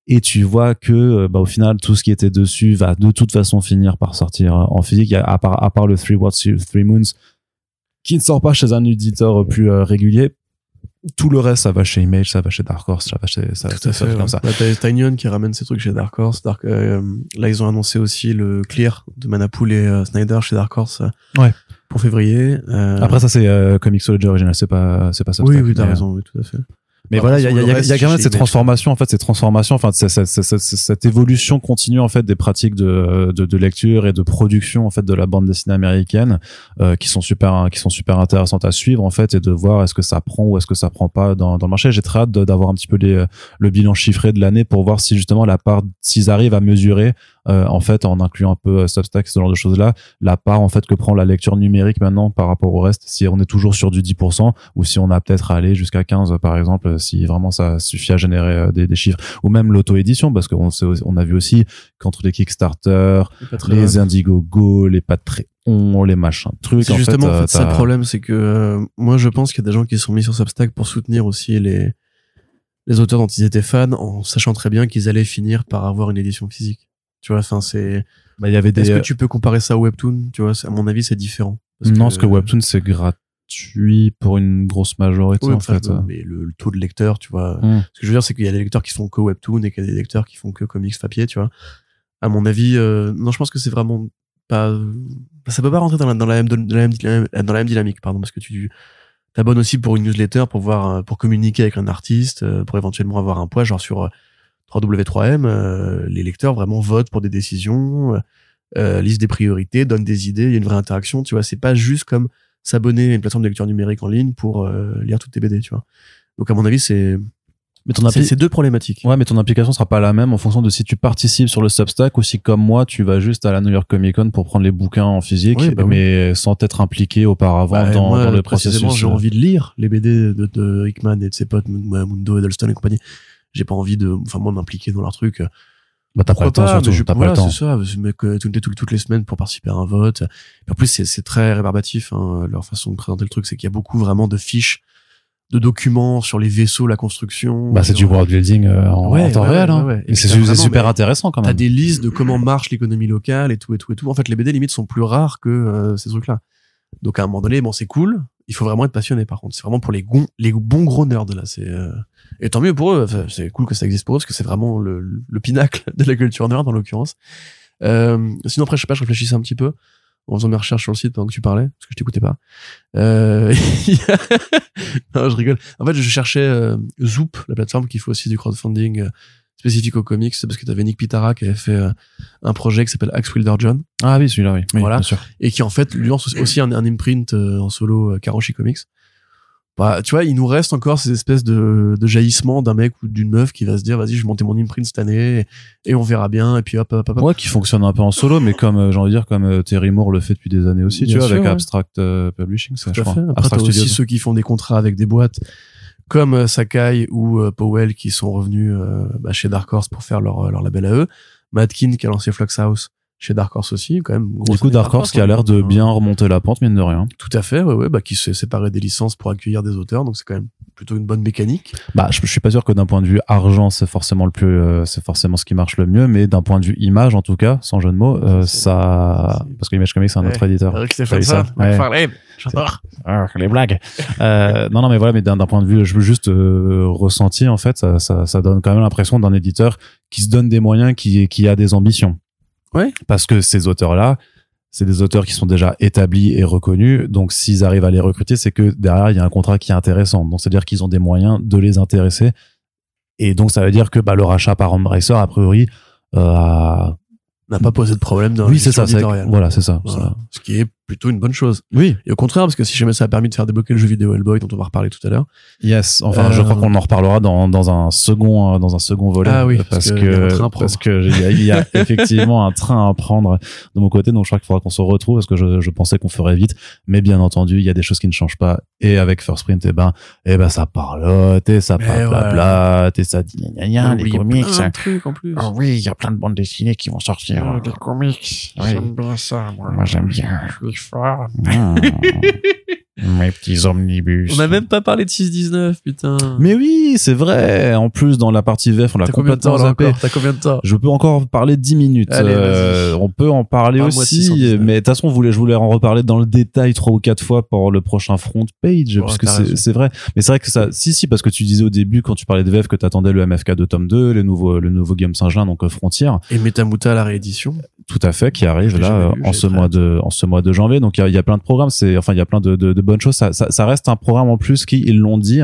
et tu vois que euh, bah, au final tout ce qui était dessus va de toute façon finir par sortir euh, en physique à part à part le Three Words Three Moons qui ne sort pas chez un éditeur plus euh, régulier tout le reste, ça va chez Image, ça va chez Dark Horse, ça va chez ça, Tout ça, à ça fait. fait comme ça. Bah, t'as qui ramène ses trucs chez Dark Horse. Dark, euh, là, ils ont annoncé aussi le Clear de Manapool et euh, Snyder chez Dark Horse. Ouais. Pour février. Après ça c'est Comixology original, c'est pas c'est pas oui, Substack, oui, t'as raison, oui, tout à fait. Mais voilà, il y a, y a- reste, y a quand même cette transformation, en fait, cette transformation, enfin, cette, cette, cette, cette- cette évolution continue en fait des pratiques de, de, de lecture et de production en fait de la bande dessinée américaine, euh, qui sont super, qui sont super intéressantes à suivre en fait et de voir est-ce que ça prend ou est-ce que ça prend pas dans, dans le marché. J'ai très hâte d'avoir un petit peu les, le bilan chiffré de l'année pour voir si justement la part, s'ils arrivent à mesurer euh, en fait en incluant un peu euh, Substack ce genre de choses là, la part en fait que prend la lecture numérique maintenant par rapport au reste, si on est toujours sur du 10% ou si on a peut-être à aller jusqu'à 15 par exemple, si vraiment ça suffit à générer euh, des, des chiffres, ou même l'auto-édition, parce qu'on on a vu aussi qu'entre les Kickstarter, les. Indiegogo, les Patreon, les machins trucs, C'est en justement fait, en euh, fait, ça le problème, c'est que euh, moi je pense qu'il y a des gens qui sont mis sur Substack pour soutenir aussi les les auteurs dont ils étaient fans, en sachant très bien qu'ils allaient finir par avoir une édition physique. Tu vois, enfin c'est. bah, il y avait des Est-ce que tu peux comparer ça au webtoon Tu vois, à mon avis, c'est différent. Parce non, parce que Webtoon c'est gratuit pour une grosse majorité Oui, en fait. mais le, le taux de lecteurs, tu vois. Hmm. Ce que je veux dire, c'est qu'il y a des lecteurs qui font que webtoon et qu'il y a des lecteurs qui font que comics papier, tu vois. À mon avis, euh, non, je pense que c'est vraiment pas. Ça peut pas rentrer dans la, dans la, même, dans la, même, dans la même dynamique, pardon, parce que tu t'abonnes aussi pour une newsletter pour voir, euh, pour communiquer avec un artiste, euh, pour éventuellement avoir un poids, genre sur euh, 3W3M, euh, les lecteurs vraiment votent pour des décisions, euh, euh, lisent des priorités, donnent des idées, il y a une vraie interaction, tu vois. C'est pas juste comme s'abonner à une plateforme de lecture numérique en ligne pour euh, lire toutes tes BD, tu vois. Donc à mon avis, c'est Mais ton c'est appli- c'est deux problématiques. Ouais, mais ton implication sera pas la même en fonction de si tu participes sur le Substack ou si, comme moi, tu vas juste à la New York Comic Con pour prendre les bouquins en physique, bah oui. mais sans être impliqué auparavant Bah, dans, moi, dans le processus. j'ai envie de lire les BD de, de Hickman et de ses potes, Mu- Mundo, Edelstone et compagnie. J'ai pas envie de, enfin, moi, m'impliquer dans leur truc. Bah, t'as pas le temps, surtout. mais je- T'as pas voilà, le temps. c'est ça. Mets que toutes, les- toutes, les semaines pour participer à un vote. Et en plus, c'est, c'est très rébarbatif, hein, leur façon de présenter le truc. C'est qu'il y a beaucoup vraiment de fiches, de documents sur les vaisseaux, la construction. Bah, c'est du world building euh, en, Ouais, en temps ouais, réel, ouais, hein. ouais. Et c'est t'as super mais intéressant quand T'as même. des listes de comment marche l'économie locale et tout et tout et tout. En fait, les BD limite sont plus rares que euh, ces trucs-là. Donc à un moment donné, bon, c'est cool. Il faut vraiment être passionné. Par contre, c'est vraiment pour les gon- les bons gros nerds là. C'est euh, et tant mieux pour eux. Enfin, c'est cool que ça existe pour eux parce que c'est vraiment le, le pinacle de la culture nerd en l'occurrence. Euh, sinon après, je sais pas, je réfléchissais un petit peu en faisant mes recherches sur le site pendant que tu parlais parce que je t'écoutais pas. Euh... non, je rigole. En fait, je cherchais euh, Zoop, la plateforme qui fait aussi du crowdfunding euh, spécifique aux comics, c'est parce que t'avais Nick Pitara qui avait fait euh, un projet qui s'appelle Axe Wilder John Ah oui, celui-là, oui. Oui, Voilà. bien sûr. et qui en fait lui lance aussi un, un imprint euh, en solo euh, Karoshi Comics. Bah, tu vois, il nous reste encore ces espèces de, de jaillissements d'un mec ou d'une meuf qui va se dire, vas-y, je vais monter mon imprint cette année et, et on verra bien. Et puis hop, hop, hop. hop. Ouais, qui fonctionne un peu en solo, mais comme, j'ai envie de dire, comme Terry Moore le fait depuis des années aussi, Bien tu vois, sûr, avec ouais. Abstract euh, Publishing, ça, Tout je crois. fait. Après, Abstract aussi ceux qui font des contrats avec des boîtes comme euh, Sakai ou euh, Powell qui sont revenus euh, bah, chez Dark Horse pour faire leur, label à eux. Madkin qui a lancé Flux House chez Dark Horse aussi, quand même. Du coup, Dark Horse qui a l'air de bien remonter la pente, mine de rien. Tout à fait, ouais, ouais, bah, qui s'est séparé des licences pour accueillir des auteurs, donc c'est quand même plutôt une bonne mécanique. Bah, je, je suis pas sûr que d'un point de vue argent, c'est forcément le plus, euh, c'est forcément ce qui marche le mieux, mais d'un point de vue image, en tout cas, sans jeu de mots, euh, ça, parce que Image Comics, c'est un autre éditeur. Eric Ouais. McFarlane, j'adore. Ah, les blagues. euh, non, non, mais voilà, mais d'un d'un point de vue, je veux juste euh, ressenti, en fait, ça, ça, ça donne quand même l'impression d'un éditeur qui se donne des moyens, qui, qui a des ambitions. Ouais. Parce que ces auteurs-là, c'est des auteurs qui sont déjà établis et reconnus. Donc, s'ils arrivent à les recruter, c'est que derrière, il y a un contrat qui est intéressant. Donc, c'est-à-dire qu'ils ont des moyens de les intéresser. Et donc, ça veut dire que bah, le rachat par Embracer, a priori, euh, N'a pas posé de problème dans oui, c'est ça. Voilà, c'est ça. Voilà. ça. Ce qui est plutôt une bonne chose. Oui. Et au contraire, parce que si jamais ça a permis de faire débloquer le jeu vidéo Hellboy, dont on va reparler tout à l'heure. Yes. Enfin, je Euh, crois qu'on en reparlera dans, dans un second, euh, dans un second volet. Ah oui, parce parce que, il y parce que il y a, il y a effectivement un train à prendre de mon côté. Donc, je crois qu'il faudra qu'on se retrouve parce que je, je pensais qu'on ferait vite. Mais bien entendu, il y a des choses qui ne changent pas. Et avec First Print, eh ben, eh ben, ça parlote et ça Mais blabla et ça dit gna gna gna, les Il y a comics. plein de trucs en plus. Ah oui, il y a plein de bandes dessinées qui vont sortir. Ah, les comics. Oui. J'aime bien ça, moi. Moi, j'aime bien. Je suis fort. Mes petits omnibus. On a même pas parlé de 6-19, putain. Mais oui, c'est vrai. En plus, dans la partie VF, on l'a T'as combien de temps complètement zappé. encore T'as combien de temps Je peux encore parler 10 minutes. Allez, Euh, vas-y. on peut en parler aussi, 619. mais de toute façon, je voulais en reparler dans le détail trois ou quatre fois pour le prochain front page, parce que c'est vrai. Mais c'est vrai que ça, si, si, parce que tu disais au début, quand tu parlais de VF, que t'attendais le MFK de tome 2, le nouveau, le nouveau Game Saint-Gelin, donc euh, Frontier, Et Metamuta, la réédition. tout à fait, qui arrive là euh, en ce mois de, en ce mois de janvier. Donc il y a, il y a plein de programmes, c'est, enfin, il y a plein de, de, de bonnes choses. Ça, ça, ça reste un programme en plus qui, ils l'ont dit,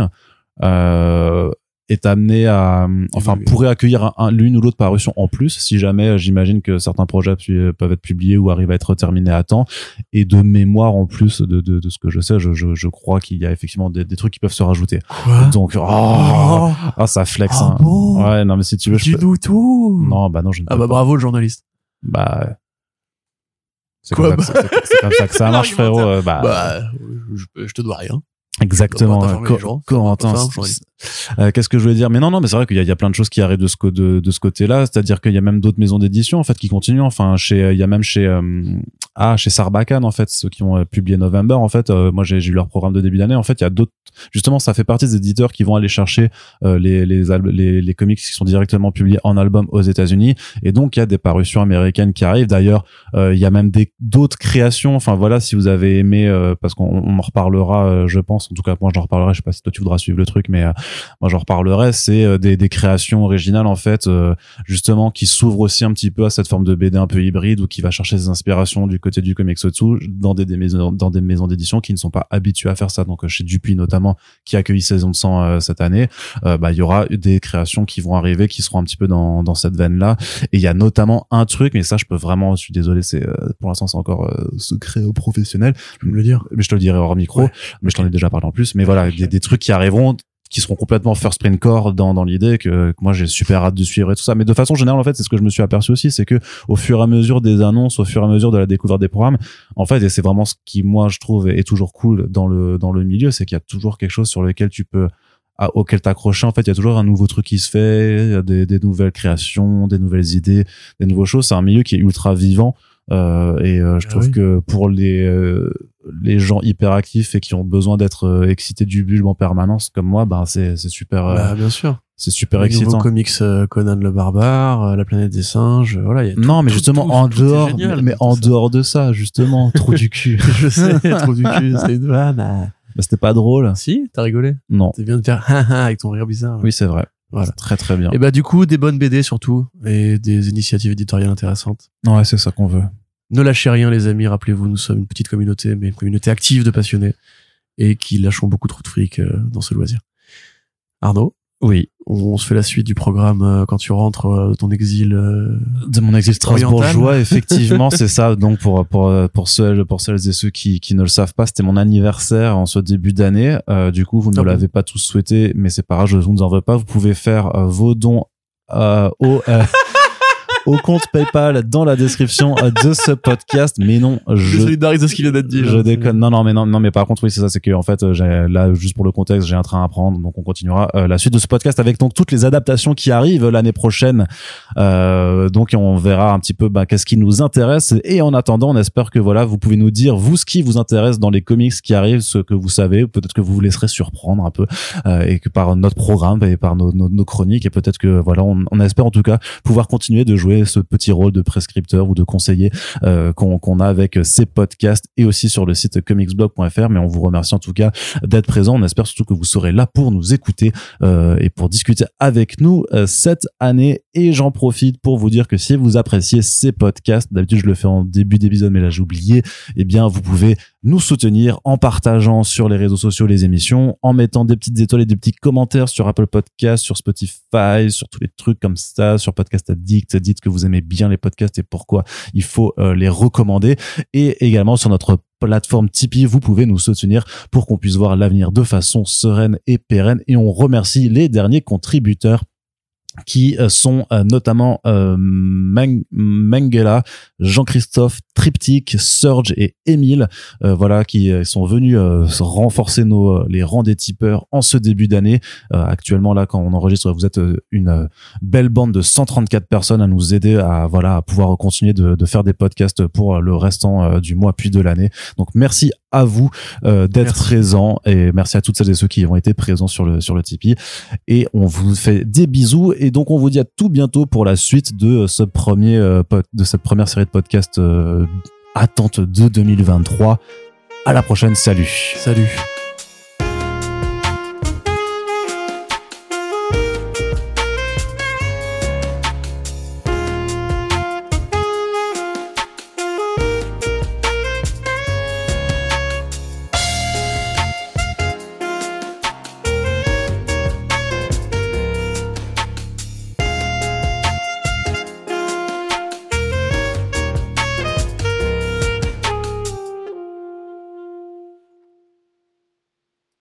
euh, est amené à, enfin, oui. pourrait accueillir un- un- l'une ou l'autre parution en plus, si jamais euh, j'imagine que certains projets peuvent être publiés ou arrivent à être terminés à temps. Et de mémoire en plus de, de, de ce que je sais, je, je, je crois qu'il y a effectivement des, des trucs qui peuvent se rajouter. Quoi? Donc, oh, Oh, ah, ça flex. Ah hein. bon? Ouais, non, mais si tu veux, je peux... Tout Non, bah non, je ne Ah bah pas. bravo le journaliste. Bah. C'est Quoi, comme, ça que- c'est- c'est comme ça que ça marche, frérot. Euh, Bah, Bah, je, je te dois rien. exactement. Bah. Corentin, Euh, Qu'est-ce que je voulais dire? Mais non, non, mais c'est vrai qu'il y, y a plein de choses qui arrivent de ce, de, de ce côté-là. C'est-à-dire qu'il y a même d'autres maisons d'édition en fait qui continuent. Enfin, chez, il y a même chez euh, ah chez Sarbacane en fait ceux qui ont euh, publié November. En fait, euh, moi j'ai eu leur programme de début d'année. En fait, il y a d'autres. Justement, ça fait partie des éditeurs qui vont aller chercher euh, les les, les les comics qui sont directement publiés en album aux États-Unis. Et donc il y a des parutions américaines qui arrivent. D'ailleurs, euh, il y a même d'autres créations. Enfin voilà, si vous avez aimé, euh, parce qu'on on en reparlera, euh, je pense. En tout cas, moi j'en reparlerai. Je sais pas si toi tu voudras suivre le truc, mais euh, moi j'en reparlerai. C'est euh, des, des créations originales en fait, euh, justement qui s'ouvrent aussi un petit peu à cette forme de BD un peu hybride ou qui va chercher ses inspirations du côté du comics au-dessous dans des, des maisons dans des maisons d'édition qui ne sont pas habituées à faire ça. Donc euh, chez Dupuis notamment, qui a accueilli Saison de sang euh, cette année, euh, bah il y aura des créations qui vont arriver qui seront un petit peu dans dans cette veine là. Et il y a notamment un truc, mais ça je peux vraiment, je suis désolé, c'est euh, pour l'instant c'est encore euh, secret au professionnel Tu peux me le dire? mais je te le dirai hors micro, Ouais. mais je t'en ai déjà parlé en plus. Mais voilà, des, des trucs qui arriveront qui seront complètement first print core dans, dans l'idée que, que moi j'ai super hâte de suivre et tout ça. Mais de façon générale, en fait, c'est ce que je me suis aperçu aussi, c'est que au fur et à mesure des annonces, au fur et à mesure de la découverte des programmes, en fait, et c'est vraiment ce qui, moi, je trouve est toujours cool dans le, dans le milieu, c'est qu'il y a toujours quelque chose sur lequel tu peux auquel t'accrocher. En fait il y a toujours un nouveau truc qui se fait il y a des, des nouvelles créations des nouvelles idées des nouvelles choses. C'est un milieu qui est ultra vivant euh, et euh, je Ah trouve oui. que pour les euh, les gens hyper actifs et qui ont besoin d'être euh, excités du bulbe en permanence comme moi ben c'est c'est super euh, Bah, bien sûr. c'est super Les excitant comics euh, Conan le barbare, la planète des singes, voilà. il y a tout- non mais tout- justement tout- en dehors génial, mais, en ça. dehors de ça justement trou du cul Je sais, trop du cul, c'est une vanne. Bah, c'était pas drôle Si, t'as rigolé. non T'es bien de faire avec ton rire bizarre. oui c'est vrai Voilà. très très bien Et bah du coup, des bonnes BD surtout et des initiatives éditoriales intéressantes. ouais c'est ça qu'on veut Ne lâchez rien les amis, rappelez-vous, nous sommes une petite communauté, mais une communauté active de passionnés et qui lâchons beaucoup trop de fric euh, dans ce loisir. Arnaud, oui. On se fait la suite du programme euh, quand tu rentres euh, de ton exil. euh, de mon exil strasbourgeois effectivement c'est ça. Donc pour pour pour ceux pour celles et ceux qui qui ne le savent pas c'était mon anniversaire en ce début d'année. Du coup vous ne Ah l'avez pas tous souhaité mais c'est pas grave je vous ne en veux pas. Vous pouvez faire vos dons euh, au euh, au compte PayPal dans la description de ce podcast mais non Je je solidarise de ce qu'il vient d'être dit. je là. déconne. Non, non, mais non, non, mais par contre, oui, c'est ça, c'est que en fait, euh, j'ai là juste pour le contexte, j'ai un train à prendre, donc on continuera euh, la suite de ce podcast avec donc toutes les adaptations qui arrivent l'année prochaine. Euh, donc on verra un petit peu bah, qu'est-ce qui nous intéresse. Et en attendant, on espère que voilà, vous pouvez nous dire vous ce qui vous intéresse dans les comics qui arrivent, ce que vous savez. Peut-être que vous vous laisserez surprendre un peu euh, et que par notre programme et par nos, nos, nos chroniques et peut-être que voilà, on, on espère en tout cas pouvoir continuer de jouer ce petit rôle de prescripteur ou de conseiller euh, qu'on a avec ces podcasts et aussi sur le site comicsblog.fr. Mais on vous remercie en tout cas d'être présent. On espère surtout que vous serez là pour nous écouter euh, et pour discuter avec nous euh, cette année. Et j'en profite pour vous dire que si vous appréciez ces podcasts, d'habitude je le fais en début d'épisode, mais là j'ai oublié, eh bien vous pouvez nous soutenir en partageant sur les réseaux sociaux les émissions, en mettant des petites étoiles et des petits commentaires sur Apple Podcasts, sur Spotify, sur tous les trucs comme ça, sur Podcast Addict. Dites que vous aimez bien les podcasts et pourquoi il faut euh, les recommander. Et également sur notre plateforme Tipeee, vous pouvez nous soutenir pour qu'on puisse voir l'avenir de façon sereine et pérenne. Et on remercie les derniers contributeurs qui euh, sont euh, notamment euh, Mengela, Jean-Christophe Triptyque, Surge et Emile, euh, voilà, qui euh, sont venus euh, renforcer nos euh, les rangs des tipeurs en ce début d'année. Euh, actuellement, là, quand on enregistre, vous êtes euh, une belle bande de 134 personnes à nous aider à voilà à pouvoir continuer de, de faire des podcasts pour le restant du mois puis de l'année. Donc merci à vous euh, d'être présents et merci à toutes celles et ceux qui ont été présents sur le sur le Tipeee et on vous fait des bisous et donc on vous dit à tout bientôt pour la suite de ce premier euh, de cette première série de podcasts euh, attente de 2023 à la prochaine salut Salut.